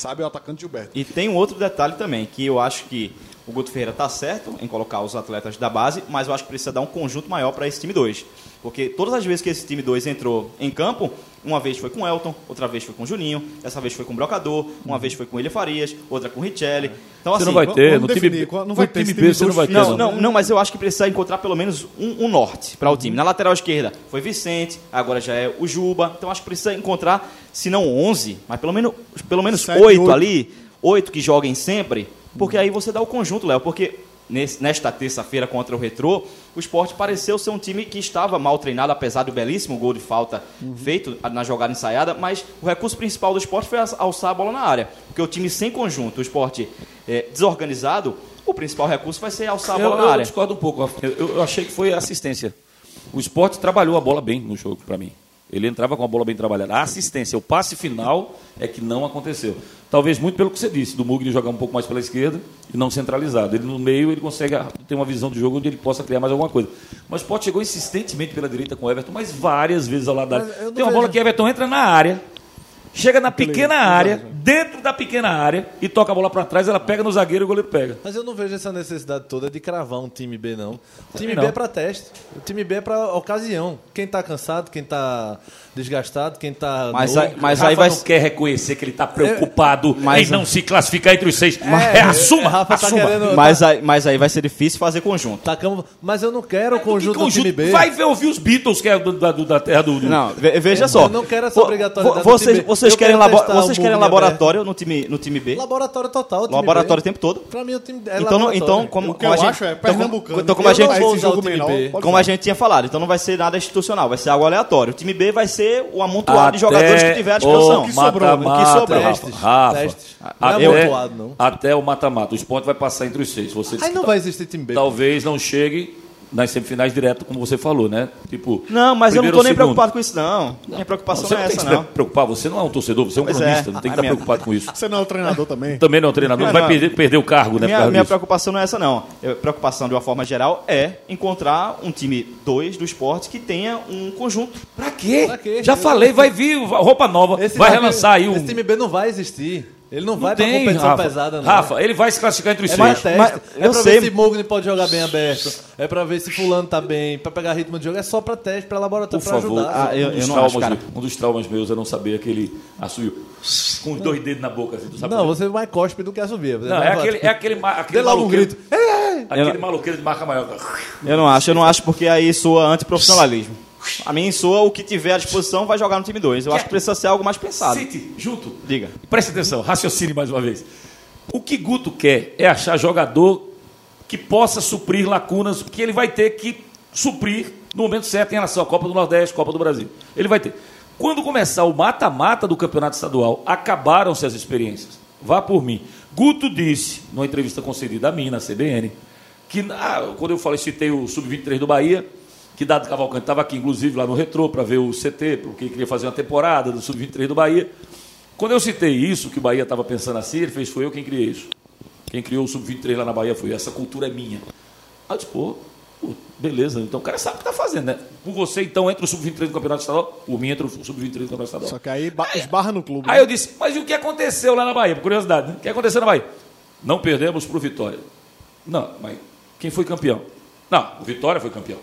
Sabe, o atacante Gilberto. E tem um outro detalhe também, que eu acho que o Guto Ferreira está certo em colocar os atletas da base, mas eu acho que precisa dar um conjunto maior para esse time 2. Porque todas as vezes que esse time 2 entrou em campo, uma vez foi com o Elton, outra vez foi com o Juninho, dessa vez foi com o Brocador, uma vez foi com Elia Farias, outra com o Richelli. Então, Você assim, não vai vamos- ter, no time, definir, qual- não vai ter time B time você não vai ter. Não, não, não, mas eu acho que precisa encontrar pelo menos um, um norte para o time. Na lateral esquerda foi Vicente, agora já é o Juba. Então acho que precisa encontrar, se não 11, mas pelo menos, pelo menos Sete, 8 oito. ali, 8 que joguem sempre, porque aí você dá o conjunto, Léo. Porque nesta terça-feira contra o Retrô, o esporte pareceu ser um time que estava mal treinado, apesar do belíssimo gol de falta feito na jogada ensaiada, mas o recurso principal do esporte foi alçar a bola na área. Porque o time sem conjunto, o esporte é, desorganizado, o principal recurso vai ser alçar a Eu, bola eu na área. discordo um pouco. Eu, eu achei que foi assistência. O esporte trabalhou a bola bem no jogo, para mim. Ele entrava com a bola bem trabalhada. A assistência, o passe final é que não aconteceu. Talvez muito pelo que você disse, do Mugni jogar um pouco mais pela esquerda e não centralizado. Ele no meio ele consegue ter uma visão de jogo onde ele possa criar mais alguma coisa. Mas pode chegou insistentemente pela direita com o Everton, mas várias vezes ao lado da área. Tem uma vejo- bola que Everton entra na área, chega na pequena área, dentro da pequena área e toca a bola para trás, ela pega no zagueiro e o goleiro pega. Mas eu não vejo essa necessidade toda de cravar um time B, não. O time não. B é pra teste. O time B é pra ocasião. Quem tá cansado, quem tá desgastado, quem tá. Mas novo. aí- mas Rafa aí vai não quer reconhecer que ele está preocupado mas- em não se classificar entre os seis. É, assuma, Rafa tá assuma. querendo- Mas aí, mas aí vai ser difícil fazer conjunto. Tacamos, mas eu não quero o conjunto, Que do time B. Vai ver ouvir os Beatles, que é do- da, do- da terra do... Não, ve- veja só. Eu não quero essa obrigatoriedade vo- do time B. vocês Eu querem, labo- vocês querem laboratório no time, no time B? Laboratório total. o time Laboratório B. o tempo todo? Pra mim, o time é Então, não- então como, O que como eu a gente, acho é então, como- pernambucano. Então, como a gente, menor, como a gente tinha falado, então não vai ser nada institucional, vai ser algo aleatório. O time B vai ser o amontoado Até de jogadores que tiver à disposição. o que sobrou, o que sobrou. Rafa, Rafa, Testes. Não é até, amontoado, não. até o mata-mata. O esporte vai passar entre os seis. Você disse Aí não ta- vai existir time B. Talvez não chegue nas semifinais direto, como você falou, né? Tipo, Não, mas eu não primeiro tô ou nem segundo. preocupado com isso, não. Minha preocupação Você não não é essa, não. se preocupar, você não é um torcedor, você é um Pois cronista, é. não tem que estar minha- preocupado com isso. Você não é o treinador também? Também não é um treinador, Não, vai não. perder, perder o cargo, né? Minha, minha preocupação não é essa, não. A preocupação, de uma forma geral, é encontrar um time 2 do esporte que tenha um conjunto. Pra quê? Pra quê? Já falei, vai vir roupa nova, Esse vai relançar aí um. Esse time B não vai existir. Ele não, vai tem, pra competição Rafa. pesada, não. Rafa, ele vai se classificar entre os É seis. teste. mas é eu pra sei. ver se Mugni pode jogar bem aberto. É pra ver se fulano tá bem. Pra pegar ritmo de jogo. É só pra teste, pra laboratório, Por pra favor, ajudar. Ah, eu- um, dos não traumas, acho, um dos traumas meus é não saber aquele assuio com os dois dedos na boca. Assim, tu sabe Não, você mais cospe do que assovia. Não, é falar, aquele, é aquele, aquele Dê logo um maluqueiro. grito. Aquele maluqueiro de marca maior. Eu não acho, eu não acho porque aí soa antiprofissionalismo. A mim soa o que tiver à disposição vai jogar no time 2. Eu acho que precisa ser algo mais pensado. City, junto. Diga. Preste atenção, raciocine mais uma vez. O que Guto quer é achar jogador que possa suprir lacunas que ele vai ter que suprir no momento certo em relação à Copa do Nordeste, Copa do Brasil. Ele vai ter. Quando começar o mata-mata do campeonato estadual, acabaram-se as experiências. Vá por mim. Guto disse, numa entrevista concedida a mim na CBN, que ah, quando eu falei, citei o Sub-23 do Bahia, que Dado Cavalcante estava aqui, inclusive, lá no Retrô, para ver o CT, porque queria fazer uma temporada do Sub-23 do Bahia. Quando eu citei isso, que o Bahia estava pensando assim, ele fez, foi eu quem criei isso. Quem criou o Sub-23 lá na Bahia foi essa cultura é minha. Aí eu disse, pô, pô, beleza, então o cara sabe o que está fazendo, né? Por você, então, entra o Sub-23 do Campeonato Estadual, por mim entra o Sub-23 do Campeonato Estadual. Só que aí ba- esbarra no clube. Aí né? eu disse, mas e o que aconteceu lá na Bahia? Por curiosidade, né? o que aconteceu na Bahia? Não perdemos para o Vitória. Não, mas quem foi campeão? Não, o Vitória foi campeão.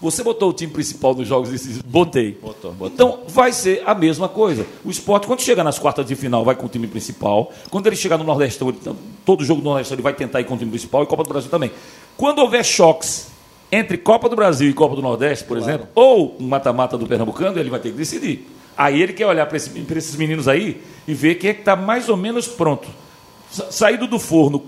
Você botou o time principal nos jogos decisivos? Botei. Botou, botou. Então vai ser a mesma coisa. O esporte, quando chega nas quartas de final, vai com o time principal. Quando ele chegar no Nordestão, ele- todo jogo do Nordestão ele vai tentar ir com o time principal e Copa do Brasil também. Quando houver choques entre Copa do Brasil e Copa do Nordeste, por exemplo, ou um mata-mata do Pernambucano, ele vai ter que decidir. Aí ele quer olhar para esse- esses meninos aí e ver quem é que está mais ou menos pronto. Sa- Saído do forno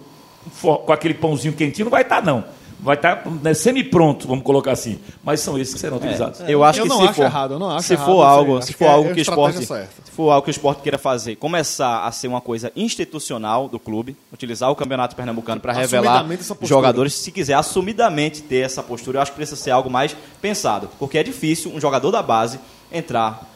fo- com aquele pãozinho quentinho não vai estar, não. Vai estar né, semi-pronto, vamos colocar assim. Mas são esses que serão utilizados. Eu acho Eu que não se acho for, errado, eu não acho se errado for algo, se que for é algo a que o esporte, certa. se for algo que o esporte queira fazer, começar a ser uma coisa institucional do clube, utilizar o Campeonato Pernambucano para revelar jogadores, se quiser assumidamente ter essa postura, eu acho que precisa ser algo mais pensado, porque é difícil um jogador da base entrar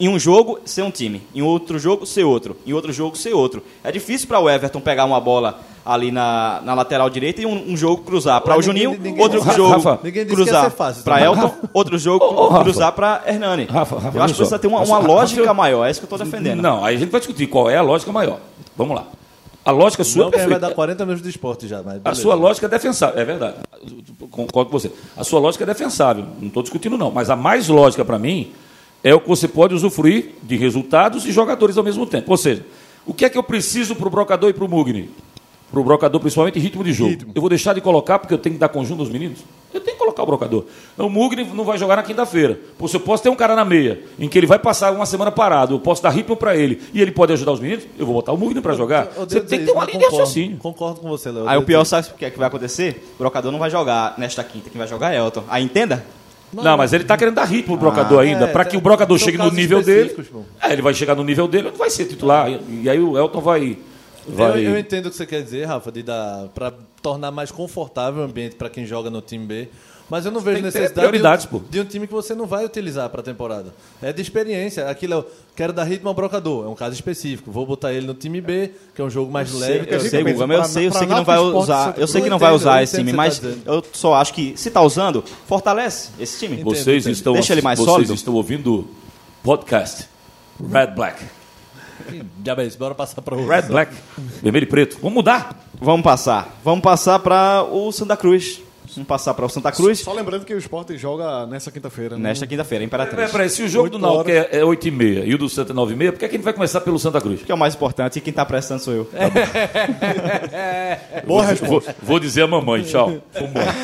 em um jogo ser um time, em outro jogo ser outro, em outro jogo ser outro. É difícil para o Everton pegar uma bola ali na, na lateral direita e um, um jogo cruzar para o Juninho, ninguém- outro Rafa, jogo Rafa, cruzar para? Elton, outro jogo cruzar para Hernani. Rafa, Rafa, eu acho que só. precisa ter uma, uma lógica maior, é isso que eu estou defendendo. Não, aí a gente vai discutir qual é a lógica maior. Vamos lá. A lógica sua Não é que a gente vai perfeita. dar 40 minutos de esporte já, mas A sua lógica é defensável. É verdade. Concordo com você. A sua lógica é defensável. Não estou discutindo, não. Mas a mais lógica para mim é o que você pode usufruir de resultados e jogadores ao mesmo tempo. Ou seja, o que é que eu preciso para o brocador e para o Mugni? Para o brocador, principalmente, ritmo de jogo. Eu vou deixar de colocar porque eu tenho que dar conjunto aos meninos? Eu tenho que colocar o brocador. O Mugni não vai jogar na quinta-feira. Se eu posso ter um cara na meia, em que ele vai passar uma semana parado, eu posso dar ritmo para ele e ele pode ajudar os meninos, eu vou botar o Mugni para jogar. Eu Você devo tem que ter uma linha de raciocínio. Concordo com você, Léo. Aí o Eu pior, sabe o que, é que vai acontecer? O brocador não vai jogar nesta quinta, quem vai jogar é Elton. Aí entenda? Não, mas ele está querendo dar ritmo pro brocador ainda, é, para que o brocador chegue no nível dele. É, ele vai chegar no nível dele, ele vai ser titular. E aí o Elton vai vai. Eu, eu entendo o que você quer dizer, Rafa, de dar para tornar mais confortável o ambiente para quem joga no time B. Mas eu não vejo necessidade de um, de um time que você não vai utilizar para a temporada. É de experiência. Aquilo é o, quero dar ritmo ao brocador. É um caso específico. Vou botar ele no time B, que é um jogo mais leve. que Eu é- sei, Guga, mas eu sei, eu sei que não vai Esporte usar, eu sei que não vai eu usar esse eu time, mas tá eu só acho que se tá usando, fortalece esse time. Entendo, Vocês entendo. estão, Deixa ele mais vocês sólido. estão ouvindo podcast Red Black. Já bem, bora passar para o Red Black. Vermelho e preto. Vamos mudar. Vamos passar. Vamos passar para o Santa Cruz. Vamos passar para o Santa Cruz Só lembrando que o Sport joga nessa quinta-feira. né? nesta quinta-feira, Imperatriz. peraí, se o jogo do Náutico é, é 8 e meia e o do Santa é 9 e meia, por que, é que a gente vai começar pelo Santa Cruz? Que é o mais importante e quem tá prestando sou eu. <laughs> Boa Vou, resposta. vou dizer a mamãe, tchau.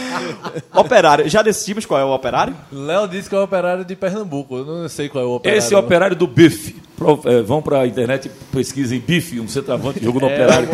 <laughs> Operário, já decidimos qual é o operário? Léo disse que é o operário de Pernambuco. Eu não sei qual é o operário. Esse é o operário do bife. Pro- é, vão para a internet e pesquisem bife, um centroavante que jogou no operário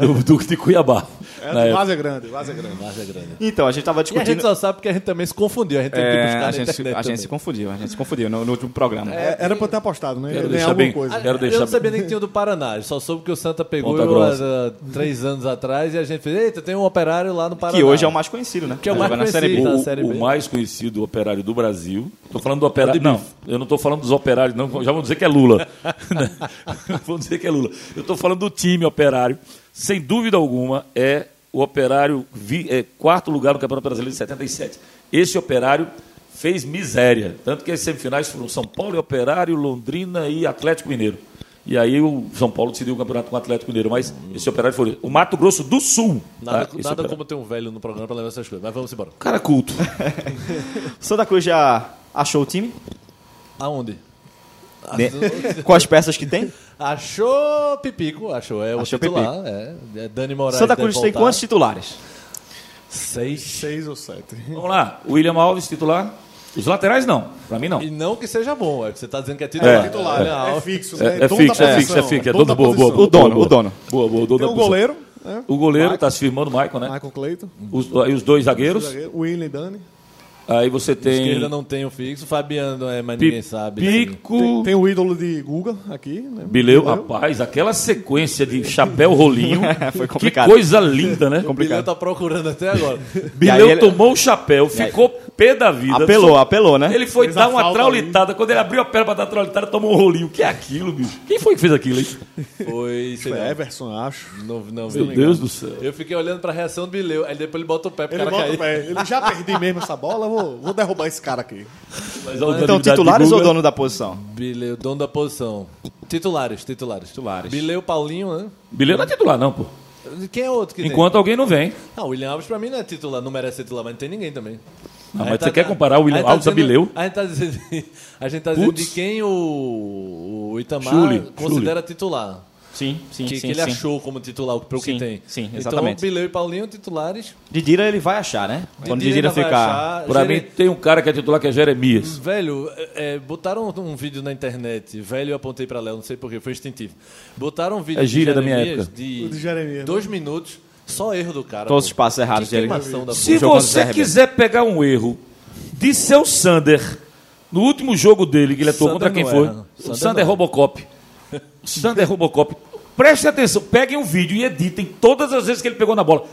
do, do, de Cuiabá. É, na. Vaza Grande, Vaza Grande. Margem grande. Então, a gente tava E a gente discutindo. só sabe porque a gente também se confundiu. A gente teve que É, buscar a gente, se- a gente se confundiu, a gente se confundiu no, no último programa. É, era pra eu ter apostado, né? Quero deixar alguma bem- coisa. Quero Eu deixar não sabia nem que tinha o do Paraná. Eu só soube que o Santa pegou eu, há três anos atrás e a gente fez, eita, tem um operário lá no Paraná. Que hoje é o mais conhecido, né? Que é o mais Joga na Série B. conhecido. O, da Série B. o mais conhecido operário do Brasil. Estou falando do operário. Não, eu não estou falando dos operários, não. Já vão dizer que é Lula. <laughs> vão dizer que é Lula. Eu estou falando do time operário. Sem dúvida alguma, é o operário vi- é, quarto lugar no Campeonato Brasileiro de 77. Esse operário fez miséria. Tanto que as semifinais foram São Paulo e Operário, Londrina e Atlético Mineiro. E aí o São Paulo decidiu o campeonato com o Atlético Mineiro. Mas esse operário foi o Mato Grosso do Sul. Nada, tá? Nada como ter um velho no programa pra lembrar essas coisas. Mas vamos embora. Cara culto. <laughs> Santa Cruz já achou o time? Aonde? Ne- <laughs> Com as peças que tem? Achou Pipico, achou. É o Achou titular. É, é Dani Moraes. Santa Cruz tem quantos titulares? Seis. Seis ou sete. Vamos lá. William Alves, titular. Os laterais, não. Pra mim, não. E não que seja bom, é que você tá dizendo que é titular. É, Titular, É, né? é, é fixo, É, né? é Dono fixo, é fixo, é fixo. É Dono boa, boa. O dono, o dono. Boa, boa, o dono Tem o goleiro, né? O goleiro Michael. está se firmando, o Michael, né? Michael Cleiton. Os, aí os dois zagueiros. Zagueiro, William e Dani. Aí você tem Esquerda não tem o fixo, Fabiano é, mas ninguém Pi- sabe. Pico, Tem, tem o ídolo de Guga aqui, né? Bileu. Rapaz, aquela sequência de chapéu rolinho. <laughs> Foi que complicado. coisa linda, né? O Bileu tá procurando até agora. <laughs> Bileu ele- tomou o chapéu, ficou pé da vida. Apelou, apelou, né? Ele foi Fez dar uma traulitada. Quando ele abriu a perna pra dar traulitada, tomou um rolinho. O que é aquilo, bicho? Quem foi que fez aquilo, hein? Foi, sei Foi lá. Everson, acho. Não, não, Meu não Deus do céu. Eu fiquei olhando pra reação do Bileu, aí depois ele bota o pé pro Ele cara bota cair. o pé. Ele já perdi mesmo essa bola, vou, vou derrubar esse cara aqui. Mas Então, titulares ou Guga- dono da posição? Bileu, dono da posição. Titulares, titulares. Titulares. Bileu, Paulinho, né? Bileu não é titular, não, pô. Quem é outro que Enquanto alguém não vem. tem? Ah, o William Alves pra mim não é titular, não merece ser titular, mas não tem ninguém também. Não, A mas gente você tá- quer comparar o William a gente tá Alves a dizendo- Bileu? A gente tá dizendo, <laughs> a gente tá dizendo de Putz. quem o, o Itamar Chuli, considera titular. Sim, sim, que, sim. que ele sim. achou como titular, pro Sim, que tem. sim, Então, exatamente. Bileu e Paulinho, titulares. Didira ele vai achar, né? Quando Didira ficar. achar. Pra Jere- mim, tem um cara que é titular que é Jeremias. Velho, é, é, botaram um vídeo na internet, velho, eu apontei pra Léo, não sei porquê, foi instintivo. Botaram um vídeo É gíria da minha Jeremias época. De de Jeremias, dois minutos, só erro do cara. Todos os passos errados dele. Se o você quiser pegar um erro de seu Sander no último jogo dele, que ele atuou contra quem foi? erra. O Sander Sander. Robocop. O Sander Robocop. Prestem atenção, peguem um vídeo e editem todas as vezes que ele pegou na bola.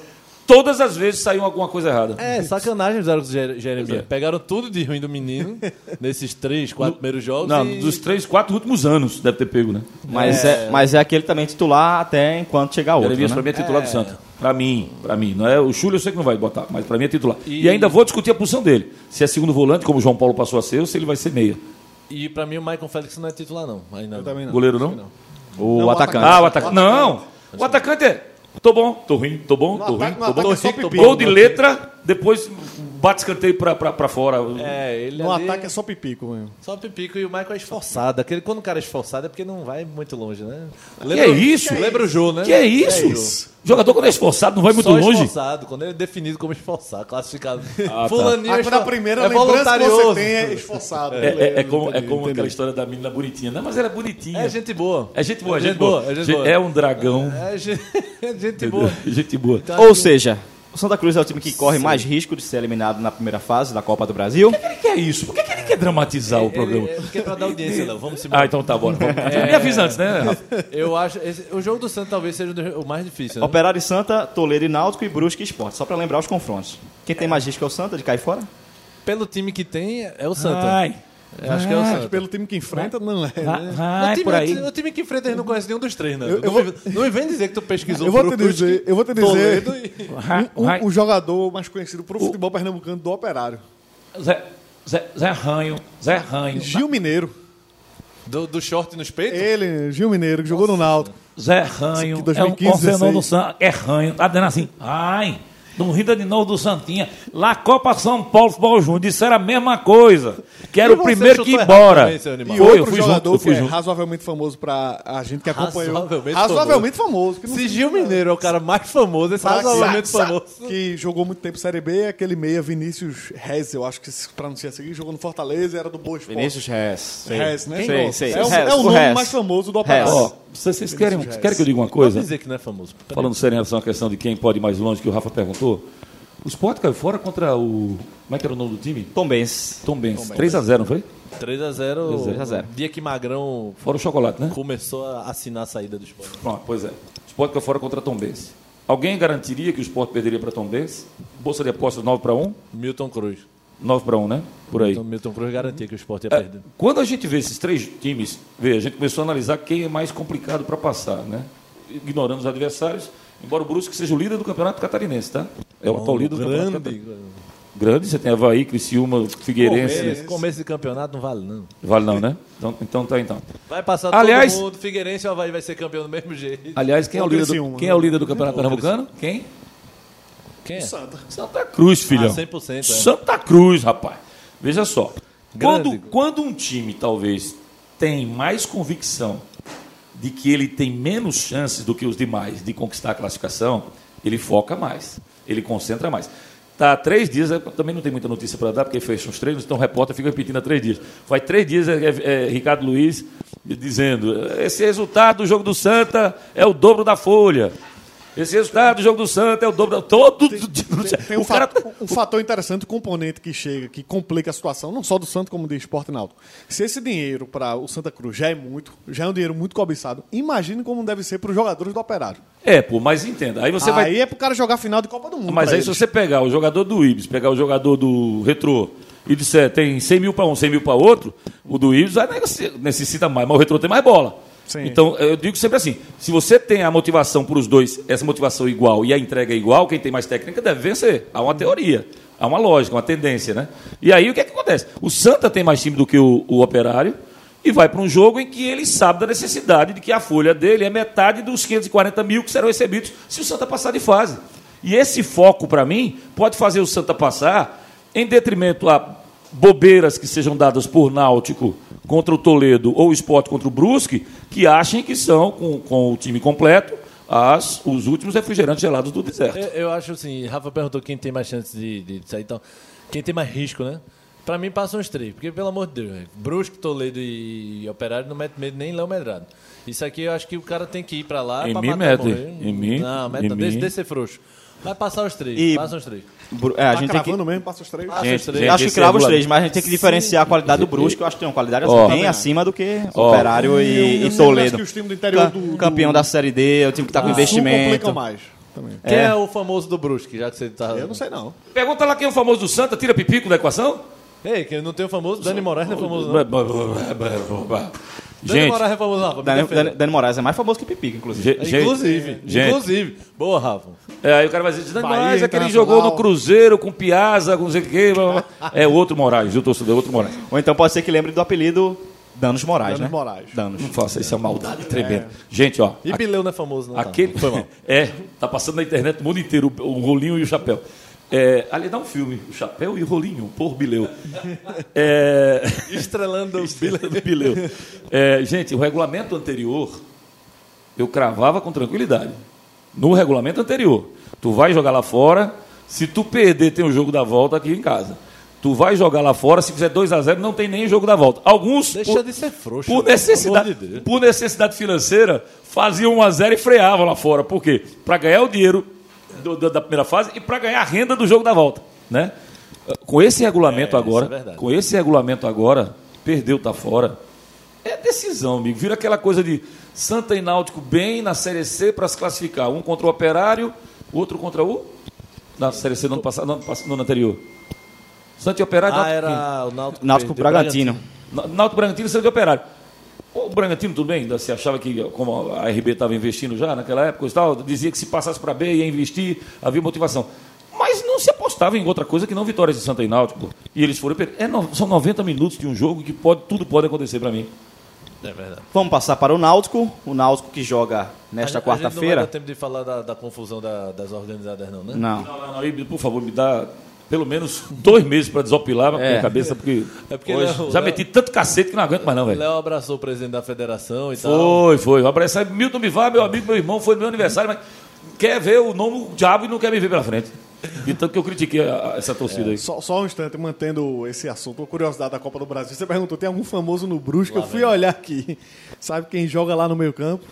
Todas as vezes saiu alguma coisa errada. É, sacanagem fizeram com o Jer- Jeremias. é. Pegaram tudo de ruim do menino, <laughs> nesses três, quatro primeiros jogos. Não, e... dos três, quatro últimos anos deve ter pego, né? Mas é, mas é aquele também titular até enquanto chegar outro. Jeremias Né? pra mim é titular do Santa. Pra mim, pra mim. Não é, o Chúlio eu sei que não vai botar, mas pra mim é titular. E... E- ainda vou discutir a posição dele. Se é segundo volante, como o João Paulo passou a ser, ou se ele vai ser meia. E pra mim o Michael Félix não é titular, não. Ainda não. também não. Goleiro não? O Não, o atacante. Ah, o atacante. Não! O atacante é. Tô bom, tô ruim, tô bom, No tô ruim, ataque- tô bom. é Tô pipico, Gol de né? letra, depois bate escanteio pra, pra, pra fora. É, ele No ali ataque é só pipico mesmo. Só pipico e o Michael é esforçado. Aquele, quando o cara é esforçado é porque não vai muito longe, né? Que é isso? Lembra o Jô, né? Que é isso? Jogador quando é esforçado não vai muito Só longe. esforçado, quando ele é definido como esforçado, classificado. tá. Fulaninho Ah, é a primeira é lembrança que você tem é esforçado. É, é- é como, é como aquela história da menina bonitinha. Não, mas ela é bonitinha. É gente boa. É gente boa, É gente boa. é gente Gente- boa. É um dragão. É <laughs> gente, é gente boa. Gente boa. Ou seja, o Santa Cruz é o time que corre mais risco de ser eliminado na primeira fase da Copa do Brasil. Por que ele quer isso? Por que, que ele quer dramatizar o programa. Ele, é porque é pra dar audiência, Léo. Vamos embora. Ah, então tá bom. Vamos. <laughs> Me avisa antes, né, Rafa? Eu acho. esse- o jogo do Santos talvez seja o mais difícil. Né? Operário e Santa, Toledo e Náutico e Brusque e Esporte. Só pra lembrar os confrontos. Quem tem mais risco é o Santa de cair fora? Pelo time que tem, é o Santa. Vai, Eu acho que é o que Santa. pelo time que enfrenta, não é. vai, né? vai o, time, por aí. o time que enfrenta a gente não conhece nenhum dos três, né? Eu- eu não, vou- me, não me vem dizer que tu pesquisou Eu vou te dizer, eu vou te dizer Toledo e... Um- o jogador mais conhecido pro futebol pernambucano do Operário. Zé, Zé, Zé Ranho, Zé Ranho. Gil Mineiro. do, do short nos peitos. Ele, Gil Mineiro, que jogou no Náutico. Zé Ranho, Isso aqui, é um 2015, 16. Santos, é Ranho, tá dando assim, ai, não rida de novo do Santinha. Lá Copa São Paulo Futebol Júnior, disseram a mesma coisa, que era E o primeiro que ia embora. também, seu animal. E Foi, eu outro fui junto, jogador eu fui que é junto. razoavelmente famoso pra a gente que acompanhou. Razoavelmente Razoavelmente famoso. que não Se Gil Mineiro é o cara mais famoso, esse Pra- razoavelmente famoso. Que jogou muito tempo Série B, é aquele meia Vinícius Rez, eu acho que se pronuncia assim, jogou no Fortaleza, era do Boa Esporte. Vinícius Rez. Rez, né? Sei, sei. É, o, é o nome mais famoso do Operário. Vocês, querem, querem que eu diga uma Pode coisa? dizer que não é famoso. Falando sério em relação à questão de quem pode ir mais longe, que o Rafa perguntou. O Sport caiu fora contra o. Como é que era o nome do time? Tombense. Tom Benz. 3x0, não foi? 3x0. 3x0. Dia que Magrão Fora o chocolate, né? começou a assinar a saída do esporte. Pronto, pois é. O Sport caiu fora contra Tom Benz. Alguém garantiria que o Sport perderia para Tom Benz? Bolsa de apostas 9 para 1? Milton Cruz. 9 para 1, né? Por aí. Então, Milton Cruz garantia que o esporte ia É, perder. quando a gente vê esses três times, vê, a gente começou a analisar quem é mais complicado para passar, né? Ignorando os adversários, embora o Brusque seja o líder do campeonato catarinense, tá? É o atual líder do campeonato grande. catarinense. Grande, você tem Havaí, Criciúma, Figueirense. Começo, começo de campeonato não vale, não. Vale não, né? Então, então tá então. Vai passar Aliás- todo mundo, Figueirense e Havaí vai ser campeão do mesmo jeito. Aliás, quem é o líder do, quem né? é o líder do campeonato pernambucano? Quem? Quem é? Santa. Santa Cruz, filhão. Ah, 100%, é. Santa Cruz, rapaz. Veja só. Quando, quando um time, talvez, tem mais convicção de que ele tem menos chances do que os demais de conquistar a classificação, ele foca mais, ele concentra mais. Tá há três dias, também não tem muita notícia para dar, porque fecham os treinos, então o repórter fica repetindo há três dias. Faz três dias, é, é, é, Ricardo Luiz dizendo: esse resultado do jogo do Santa é o dobro da folha. Esse resultado do jogo do Santa é o dobro. Todo. Tem um, o cara. fator, um fator interessante, um componente que chega, que complica a situação, não só do Santos, como do esporte náutico. Se esse dinheiro para o Santa Cruz já é muito, já é um dinheiro muito cobiçado, imagine como deve ser para os jogadores do Operário. É, pô, mas entenda. Aí você aí vai. é pro cara jogar final de Copa do Mundo. Mas aí, se eles. você pegar o jogador do Ibis, pegar o jogador do Retrô e disser tem 100 mil para um, 100 mil para outro, o do Ibis vai necessita mais, mas o Retrô tem mais bola. Sim. Então, eu digo sempre assim: se você tem a motivação para os dois, essa motivação igual e a entrega igual, quem tem mais técnica deve vencer. Há uma teoria, há uma lógica, uma tendência, né? E aí o que, é que acontece? O Santa tem mais time do que o, o Operário e vai para um jogo em que ele sabe da necessidade de que a folha dele é metade dos 540 mil que serão recebidos se o Santa passar de fase. E esse foco, para mim, pode fazer o Santa passar em detrimento a bobeiras que sejam dadas por Náutico contra o Toledo ou o Sport contra o Brusque, que achem que são, com, com o time completo, as, os últimos refrigerantes gelados do deserto. Eu, eu acho assim, Rafa perguntou quem tem mais chance de, de sair, então, quem tem mais risco, né? Pra mim passam os três, porque pelo amor de Deus, Brusque, Toledo e Operário não mete medo nem Léo Medrado. Isso aqui eu acho que o cara tem que ir pra lá Em pra mim matar mete. morrer. Em mim, Não, mete em não, deixa, mim. deixa ser frouxo. Vai passar os três, E- passam os três. Bru- É, a Tá gente tem que. mesmo, passa os três. Passa Gente, os três. gente, acho que crava os três, mas a gente tem que diferenciar a qualidade do Brusque, eu acho que tem uma qualidade assim, Ó. bem acima do que Ó. Operário e, Eu- eu e sempre acho Toledo. que os times do interior Ca- do- do- Campeão da Série D, é o time que está com Sul investimento. complicam mais. Também. Quem é. o famoso do Brusque, já que você tá... Eu não sei não. Pergunta lá quem é o famoso do Santa, tira pipico da equação? Ei, que não tem o famoso, Dani Moraes não é famoso não. Dani Gente, Moraes é famoso Rafa, Dani. Dani- Dani Moraes é mais famoso que Pipica, inclusive. ge- Inclusive, gente. inclusive. Boa, Rafa. É, aí o cara vai dizer, Dani Bahia, Moraes é aquele que jogou no Cruzeiro com Piazza, com não sei o quê. blá. É outro Moraes, viu, torcedor? É outro Moraes. Ou então pode ser que lembre do apelido Danos Moraes, Danos né? Moraes. Danos. Não faça isso, é uma maldade tremenda. Gente, ó. E Bileu não é famoso não. tá? Aquele. Foi mal. <laughs> É, tá passando na internet o mundo inteiro, o, o rolinho e o chapéu. É, ali dá um filme, o chapéu e o rolinho, por Bileu. É, <laughs> Estrelando o Bileu. do Bileu. É, gente, o regulamento anterior, eu cravava com tranquilidade. No regulamento anterior, tu vai jogar lá fora, se tu perder, tem o jogo da volta aqui em casa. Tu vai jogar lá fora, se fizer 2 a 0 não tem nem jogo da volta. Alguns, Deixa por, de ser frouxo. por necessidade, de por necessidade financeira, faziam 1 a 0 e freavam lá fora. Por quê? Para ganhar o dinheiro do- do- da primeira fase e para ganhar a renda do jogo da volta, né? Com esse regulamento É, agora, é com esse regulamento agora, perdeu, tá fora. É decisão, amigo. Vira aquela coisa de Santa e Náutico bem na Série C para se classificar. Um contra o Operário, o outro contra o. Na Série C no ano passado, no ano, pass- no ano anterior. Santa e Operário, Ah, Náutico era o Náutico. Náutico Bragantino. Na- Náutico Bragantino e Santa e Operário. O Bragantino, tudo bem, ainda se achava que, como a RB estava investindo já naquela época e tal, dizia que se passasse para B ia investir, havia motivação. Mas não se apostava em outra coisa que não vitórias de Santa e Náutico. E eles foram. É, no- são 90 minutos de um jogo que pode, tudo pode acontecer para mim. É verdade. Vamos passar para o Náutico. O Náutico que joga nesta A gente- a gente Não vai quarta-feira. dar tempo de falar da, da confusão da- das organizadas, não, né? Não. Não, não, não, e, por favor, me dá pelo menos dois meses para desopilar a É. minha cabeça, porque, É porque hoje Léo- já Léo- meti tanto cacete que não aguento mais não, O velho. Léo abraçou o presidente da federação e tal. Foi, foi. Abraçar Milton Bivar, meu amigo, meu irmão, foi no meu aniversário, mas quer ver o nome do diabo e não quer me ver pela frente. De tanto que eu critiquei a- a- essa torcida aí. Só, só um instante, mantendo esse assunto, uma curiosidade da Copa do Brasil. Você perguntou, tem algum famoso no Brusque? Eu fui olhar aqui. Sabe quem joga lá no meio campo?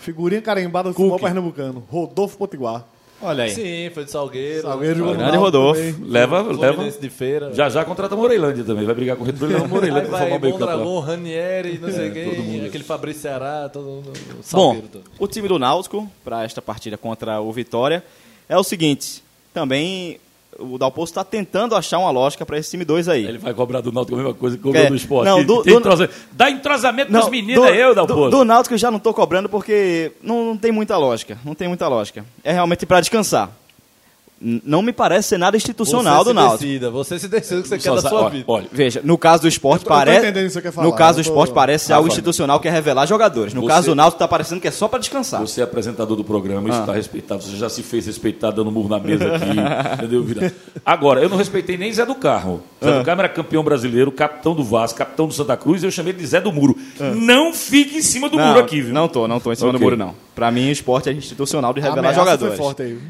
Figurinha carimbada do futebol pernambucano. Rodolfo Potiguar. Olha aí. Sim, foi de Salgueiro. Salgueiro jogou Grande Rodolfo. também. Leva, leva. De feira. Já já contrata a Moreilândia também. Vai brigar com o Retro e leva Moreilândia pra vai formar o meio campo. Ranieri, não sei quem, aquele Fabrício Ceará, todo mundo. Bom, todo. o time do Náutico, para esta partida contra o Vitória, é o seguinte. Também o Dalpozo está tentando achar uma lógica para esse time 2 aí. Ele vai cobrar do Náutico a mesma coisa que cobrou É, do esporte. não, do- do- entrosa- Dá entrosamento pras meninas, do, eu, do, Dalpozo. do Náutico eu já não estou cobrando porque não, não tem muita lógica. Não tem muita lógica. É realmente para descansar. Não me parece ser nada institucional você do se Náutico. Decida, você se decide o que você Só quer da sua olha, vida. olha, Veja, no caso do esporte Eu tô- eu tô parece. entendendo o que você quer falar, No caso do eu tô- esporte parece Rafa, algo institucional que é revelar jogadores. No você- caso do Náutico está parecendo que é só para descansar. Você é apresentador do programa, isso está respeitado. Você já se fez respeitar dando murro na mesa aqui. <laughs> entendeu, vida? Agora, eu não respeitei nem Zé do Carmo. Zé do Carmo era campeão brasileiro, capitão do Vasco, capitão do Santa Cruz, e eu chamei ele de Zé do Muro. Não fique em cima do não, muro aqui, viu? Não tô, não tô em cima Ok. do muro, não. Pra mim, o esporte é institucional de revelar jogadores.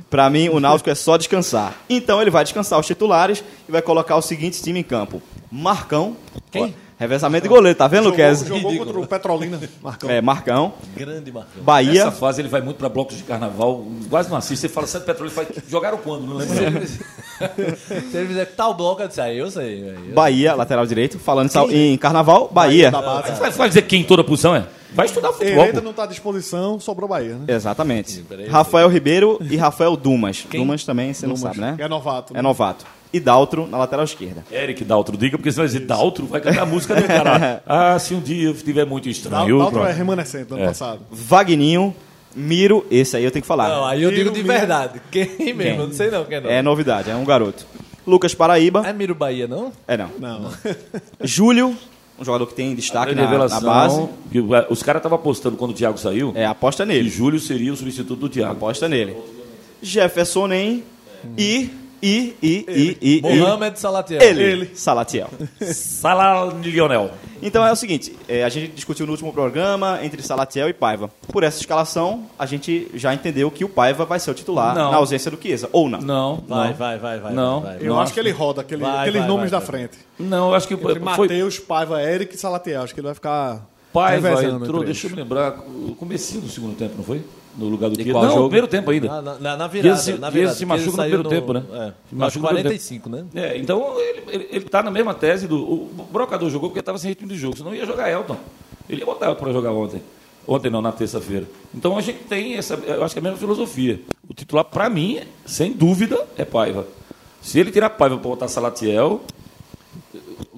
Pra mim, o Náutico é só descansar. Então, ele vai descansar os titulares e vai colocar o seguinte time em campo. Marcão. Quem? Revezamento de goleiro, tá vendo, Jogou, Luquez? jogou contra o Petrolina, Marcão. É, Marcão. Grande Marcão. Bahia. Nessa fase ele vai muito para blocos de carnaval, quase não assiste. Você fala, Santo Petróleo, ele faz... jogaram quando? Não lembro. <laughs> <laughs> Se ele fizer tal bloco, eu disse, ah, eu sei. velho. Bahia, lateral direito. Falando em sal- em carnaval, Bahia. da base. Vai, vai dizer quem em toda posição é? Vai estudar futebol. Hereda pô. não está à disposição, sobrou Bahia, né? Exatamente. peraí, Rafael Ribeiro e Rafael Dumas. Dumas também, você não sabe, né? É novato. É novato. E Daltro na lateral esquerda. Eric Daltro, diga, porque você vai dizer Daltro, vai cantar a música do <laughs> cara. Ah, se um dia eu estiver muito estranho. Daltro pronto. é remanescente do ano É. passado. Vagninho, Miro, esse aí eu tenho que falar. Não, aí eu digo de Miro, verdade. Quem mesmo? Eu não sei não quem é não. É novidade, é um garoto. Lucas Paraíba, É Miro Bahia, não? é não. Não. <laughs> Júlio, um jogador que tem destaque na, na revelação, base. que o- os caras estavam apostando quando o Thiago saiu, É, aposta que nele. Júlio seria o substituto do Thiago. Aposta nele. Jefferson Nem e, e, e, e, e, e Mohamed Salatiel. ele, Salatiel. <laughs> Sala Lionel. Então é o seguinte, é, a gente discutiu no último programa entre Salatiel e Paiva. Por essa escalação, a gente já entendeu que o Paiva vai ser o titular Não. na ausência do Chiesa, ou não? Não, Vai, não. vai, vai, vai. Não. vai, vai. Eu Não, acho que ele roda aquele- Vai, aqueles vai, nomes vai, da vai. frente. Não, eu acho que Entre foi Matheus, Paiva, Eric e Salatiel. Acho que ele vai ficar Paiva entrou, deixa eu me lembrar, o comecinho do segundo tempo, não foi? No lugar do Chiesa. qual Não, jogo? no primeiro tempo ainda. Na, na, na virada. Chiesa na Chiesa virada. se machuca no primeiro tempo, né? É. Se machuca no primeiro 45, né? É, então ele, ele, ele tá na mesma tese do. O Brocador jogou porque estava sem ritmo de jogo, senão ia jogar Elton. Ele ia botar para jogar ontem. Ontem não, na terça-feira. Então a gente tem essa. Eu acho que é a mesma filosofia. O titular, para mim, sem dúvida, é Paiva. Se ele tirar Paiva para botar Salatiel,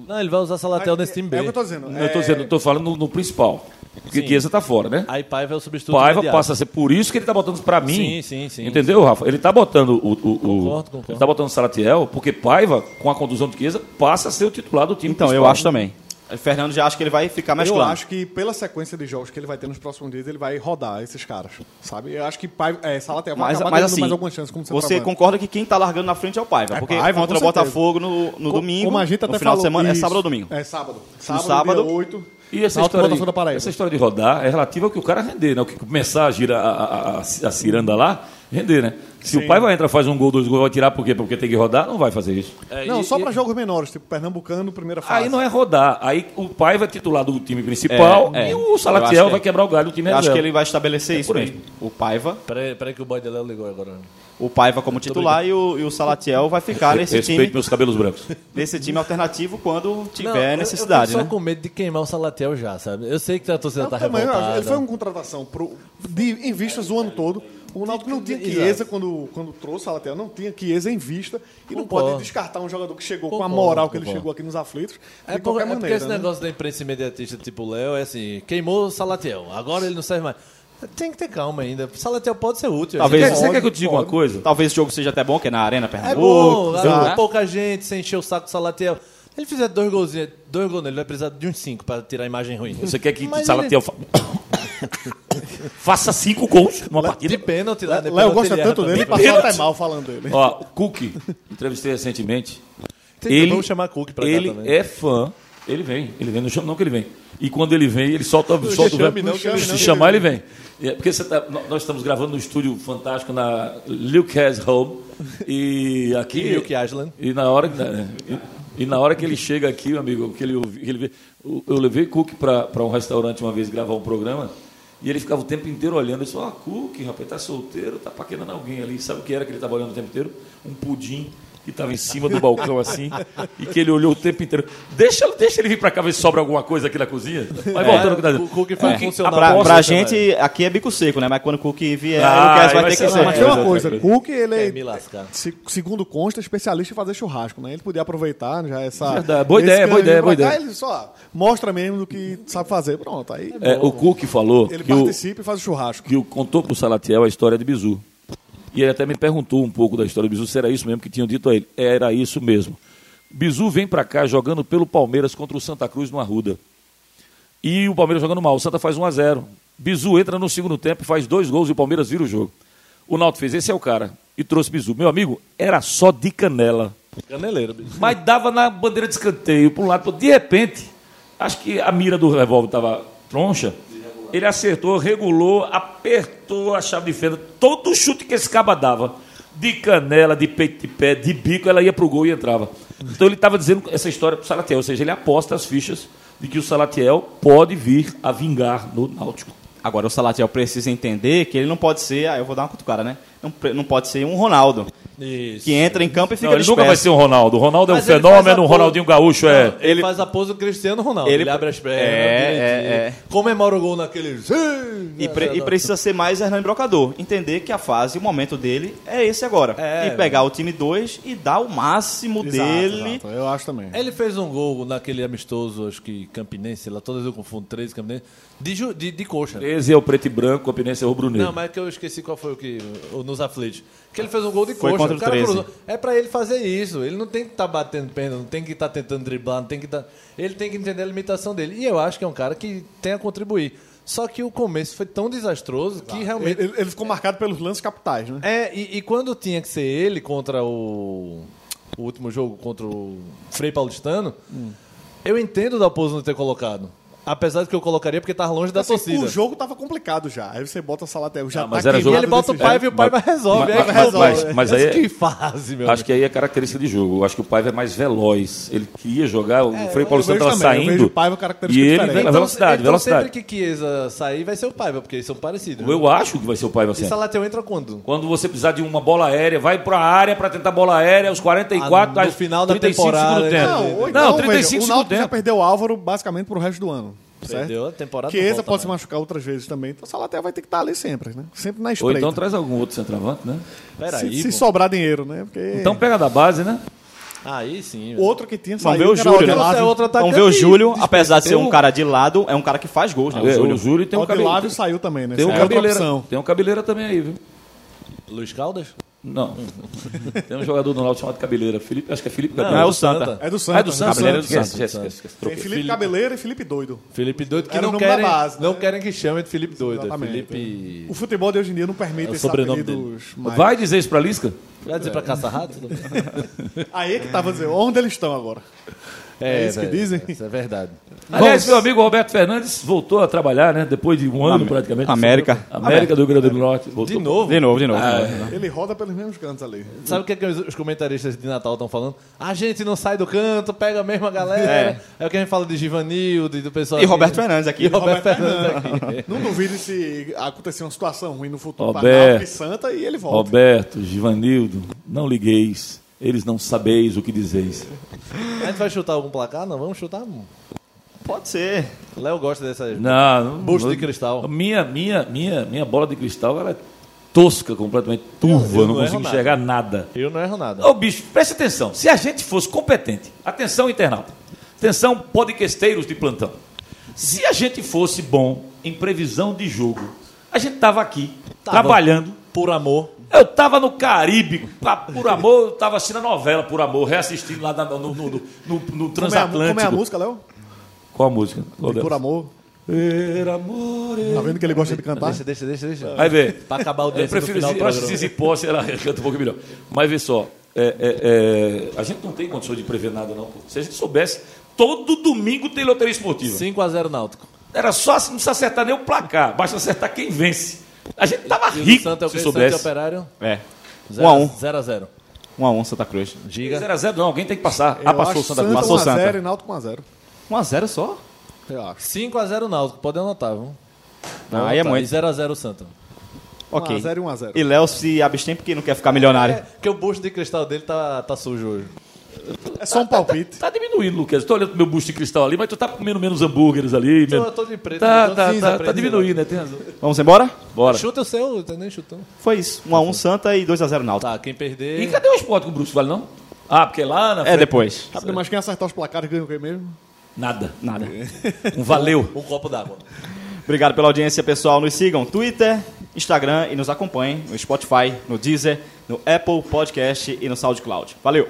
Não, ele vai usar Salatiel nesse time B. É o que eu tô dizendo. eu estou dizendo, eu tô falando no, no principal. Porque. Chiesa tá fora, né? Aí Paiva é o substituto Paiva imediato. passa a ser por isso que ele tá botando para mim. Sim, sim, sim. Entendeu, Rafa? Ele tá botando o, o, o- Concordo, concordo. ele tá botando o Salatiel porque Paiva, com a condução de Chiesa, passa a ser o titular do time Então, eu acho também. O Fernando já acha que ele vai ficar mais Eu claro. acho que pela sequência de jogos que ele vai ter nos próximos dias, ele vai rodar esses caras. Sabe? Eu acho que Paiva, é, Salatiel vai Mas, acabar mas tendo assim, mais algumas chances como você centroavante. concorda que quem tá largando na frente é o Paiva. É porque Paiva, contra o. Botafogo no, no Co- domingo, Como a gente no até final falou, de semana, é isso. sábado ou domingo. É sábado. Sábado, sábado. dia 8. E essa história, Botafogo da Paraíba. de, essa história de rodar é relativa ao que o cara render, né? O que começar a girar a, a, a, a ciranda lá, render, né? Se o pai vai entrar, faz um gol, dois gols, vai tirar por quê? Porque tem que rodar, não vai fazer isso. É, Não, e- só e- para jogos menores, tipo Pernambucano, primeira fase. Aí não é rodar. Aí o pai vai titular do time principal É, é. e o acho Salatiel que é. vai quebrar o galho do time Eu acho reserva. que ele vai estabelecer É isso por aí. mesmo. O Paiva. Peraí, peraí que o boy de Léo ligou agora. O Paiva como titular e o, e o Salatiel vai ficar nesse Respeito time, meus cabelos brancos. nesse time alternativo quando Não, tiver eu- necessidade, eu, tô né? só com medo de queimar o Salatiel já, sabe? Eu sei que a torcida Eu tá também, eu revoltada. ele foi uma contratação pro, de, em vistas o ano todo. O Náutico não tinha. Chiesa quando, quando trouxe a Lateral, não tinha Chiesa em vista. E não pode descartar um jogador que chegou com a moral que ele concordo. chegou aqui nos aflitos. De É, por, qualquer é porque maneira. esse né? negócio da imprensa imediatista tipo o Léo é assim, queimou o Salatiel, agora ele não serve mais. Tem que ter calma ainda. O Salatiel pode ser útil. Talvez- Ele Você quer que eu te diga uma coisa? Talvez o jogo seja até bom, que é na Arena É Pernambuco. bom, né? ah, pouca gente, sem encher o saco do Salatiel. Ele fizer dois golzinhos, dois gols nele, ele vai precisar de uns cinco pra tirar a imagem ruim. Você quer que Mas Salatiel fa- <coughs> faça cinco gols numa De partida? pênalti lá. de Léo pênalti gosta ele tanto dele, passou Pênalti. até mal falando dele. Ó, Cook, entrevistei recentemente. Tem- Ele, Vamos chamar Cook pra cá ele também. é fã. Ele vem, ele vem, não chama não que ele vem. E quando ele vem, ele solta, solta o verbo. não, Se não. chamar, ele vem. É, porque tá- nó- nós estamos gravando no estúdio fantástico na Luke Has Home. E aqui. E Luke. E na hora, que- é, e, e na hora que ele chega aqui, meu amigo, que ele, que ele vê, eu eu levei Cook para um restaurante uma vez gravar um programa. E ele ficava o tempo inteiro olhando. Ele falou: Ah, Cook, rapaz, tá solteiro, tá paquerando alguém ali. Sabe o que era que ele estava olhando o tempo inteiro? Um pudim que estava em cima do balcão assim. e que ele olhou o tempo inteiro. Deixa, deixa ele vir para cá ver se sobra alguma coisa aqui na cozinha. Mas voltando ao que tá dizendo. o Cook faz Cook, funcionar a Pra, proposta- pra também. gente, aqui é bico seco, né? Mas quando o Cook vier, Ah, o Cass vai vai ter ser- que ser. Mas tem uma coisa, coisa. Cook, ele é, se- segundo consta, especialista em fazer churrasco, né? Ele podia aproveitar já essa... Verdade. Boa ideia, boa ideia, pra boa cá, ideia. Ele só mostra mesmo do que sabe fazer. Pronto, aí É, o Cook falou ele que o, participa e faz o churrasco. que o contou pro Salatiel a história de Bizu. E ele até me perguntou um pouco da história do Bizu, se era isso mesmo que tinham dito a ele. Era isso mesmo. Bizu vem para cá jogando pelo Palmeiras contra o Santa Cruz no Arruda. E o Palmeiras jogando mal. O Santa faz 1 a 0 Bizu entra no segundo tempo, faz dois gols e o Palmeiras vira o jogo. O Náutico fez, esse é o cara. E trouxe Bizu. Meu amigo, era só de canela. Caneleiro, bicho. Mas dava na bandeira de escanteio, para um lado, pro de repente, acho que a mira do revólver estava troncha. Ele acertou, regulou, apertou a chave de fenda. Todo chute que esse caba dava, de canela, de peito de pé, de bico, ela ia pro gol e entrava. Então ele estava dizendo essa história pro Salatiel, ou seja, ele aposta as fichas de que o Salatiel pode vir a vingar no Náutico. Agora o Salatiel precisa entender que ele não pode ser. Ah, eu vou dar uma cutucada, né? Não, não pode ser um Ronaldo. Isso. Que entra em campo e fica Não, ele nunca vai ser um Ronaldo. O Ronaldo é um fenômeno, o Ronaldinho Gaúcho é. Ele, Ele- faz a pose do Cristiano Ronaldo. Ele- Ele, abre as pernas. É, é, é. Comemora o gol naquele. E, pre- e precisa ser mais Hernani Brocador. Entender que a fase, o momento dele é esse agora. É, e pegar o time 2 e dar o máximo Exato, dele. exato, eu acho também. Ele fez um gol naquele amistoso, acho que Campinense, lá todas eu confundo, 13 Campinense, de, de, de coxa. 13 é o preto e branco, o Campinense é o rubro-negro. Não, mas é que eu esqueci qual foi o que. O, nos aflitos. Que ele fez um gol de Foi coxa. contra o cara 13. cruzou. É pra ele fazer isso. Ele não tem que estar batendo pênalti, não tem que estar tentando driblar, não tem que estar. Ele tem que entender a limitação dele. E eu acho que é um cara que tem a contribuir. Só que o começo foi tão desastroso que realmente. Ele, ele ficou marcado pelos lances capitais, né? É, e, e quando tinha que ser ele contra o, o último jogo contra o Frei Paulistano, eu entendo da Pouso não ter colocado. Apesar de que eu colocaria porque tava longe da Assim, torcida. o jogo tava complicado já. Aí você bota o Salatel já Ah, tá mas era E jogo- ele bota o. Paiva e o Paiva resolve. mas- aí mas- resolve. mas- mas aí- Que fase, meu Acho que aí é característica de jogo. Eu acho que o Paiva é mais veloz. Ele queria jogar, o Frei Paulo Santos estava também, eu vejo saindo. o Paiva característica E ele diferente. vem na velocidade, então velocidade. sempre que Chiesa sair, vai ser o Paiva, porque eles são parecidos. Eu acho que vai ser o Paiva E sempre. Salatel entra quando? Quando você precisar de uma bola aérea, vai para a área para tentar bola aérea, aos 44, Ah, no final da 35 temporada. Não, ou Não, então, 35 veja, o Náutico já perdeu o Álvaro basicamente pro resto do ano. Certo? Perdeu a temporada. Chiesa não volta pode se mais. machucar outras vezes também. Então o Salatel vai ter que estar ali sempre, né? Sempre na Ou espreita. então traz algum outro centroavante, né? Peraí, se, se sobrar dinheiro, né? Porque Então pega da base, né? Aí sim. o outro que tinha Vamos saído, ver o que era Júlio, né? Odilávio. é. Vamos ver o Júlio, apesar de ser um um- cara de lado, é um cara que faz gols, né? O É, Júlio. o Júlio tem um Odilávio cabeleira. saiu também, né? Tem um Essa é cabeleira, tem um cabeleira também aí, viu? Luiz Caldas? Não. <laughs> tem um jogador do Náutico chamado Cabeleira. Felipe, acho que é Felipe Não, Cabeleira. é o Santa. É do Ah, Santos. é do Santos. Cabeleira né? do Esquece, Santos. esquece, esquece, Tem. Felipe Cabeleira e Felipe Doido. Felipe Doido, que não querem, base, não né? querem que chamem de Felipe Doido. É Felipe... O futebol de hoje em dia não permite É esses sobrenome apelidos mais. Vai dizer isso pra Lisca? Vai dizer pra caça-rato? <laughs> Aí é que tava dizendo, onde eles estão agora? É isso que dizem? Isso é verdade. Aliás, meu amigo Roberto Fernandes voltou a trabalhar, né? Depois de um ano praticamente. América. América do Rio Grande do Norte. Voltou. De novo. De novo, de novo. Ele roda pelos mesmos cantos ali. Sabe o que, é que os comentaristas de Natal estão falando? A gente não sai do canto, pega a mesma galera. É. É, o que a gente fala de Givanildo e do pessoal. E aqui. Roberto Fernandes aqui. E Roberto Fernandes aqui. <laughs> Não duvide se acontecer uma situação ruim no futuro para Roberto. E Santa e ele volta. Roberto, Givanildo, não ligueis. Eles não sabeis o que dizeis. A gente vai chutar algum placar? Não, vamos chutar. Pode ser. Léo gosta dessas. Não, não Busto não- de cristal. Minha, minha, minha, minha bola de cristal ela é tosca, completamente turva, eu não não consigo enxergar nada. Eu não erro nada. Ô bicho, preste atenção. Se a gente fosse competente, atenção internauta, atenção podcasteiros de plantão. Se a gente fosse bom em previsão de jogo, a gente tava aqui Tava. trabalhando. Por amor. Eu tava no Caribe, pa- por amor, eu tava assistindo a novela Por Amor, reassistindo lá na- no, no, no, no- no Como é, a, Transatlântico. como é a música, Léo? Qual a música? Por amor. Per amore. Tá vendo que ele gosta de cantar? Deixa, deixa, deixa, deixa. Vai ver. Pra acabar o Eu desse no prefiro final do eu acho que. Zizi Posse ela <laughs> canta um pouco melhor. Mas vê só, é, é, é, a gente não tem condições de prever nada, não. pô. Se a gente soubesse, todo domingo tem loteria esportiva. 5x0 Náutico. Era só não precisa acertar nem o placar, basta acertar quem vence. A gente tava E rico Santa é o se quê? Santa e soubesse. Operário? É. 1 a 1 0x0. 1 a 1 Santa Cruz. Giga. 0x0 não, alguém tem que passar. Eu ah, passou Santa Cruz. Santa Passou 1 a Santa. 0 e Náutico 1 a 0. 1 a 0 só? Eu acho. 5x0 Náutico, pode anotar, viu? Não, aí é muito. 0x0 Santa. 1 Ok. a 0 e 1 a 0. E Léo se abstém porque não quer ficar milionário. É, porque o busto de cristal dele tá, tá sujo hoje. É só um palpite. Tá diminuindo, Lucas. Tô olhando pro meu busto de cristal ali, mas tu tá comendo menos hambúrgueres ali. Eu menos- tô de preto. Tá, tá, cinza, tá, preto, tá diminuindo, né? Tem razão. Vamos embora? Bora. Chuta o seu, tá nem chutando. Foi isso. 1 a 1 Santa e 2 a 0 Náutico. Tá, quem perder. E cadê o esporte com o Bruce? Vale não? Ah, porque lá na É frente- depois. Rápido, mas quem acertar os placares ganha o quê mesmo? Nada. Nada. Um valeu. <laughs> Um copo d'água. Obrigado pela audiência, pessoal. Nos sigam no Twitter, Instagram e nos acompanhem no Spotify, no Deezer, no Apple Podcast e no SoundCloud. Valeu!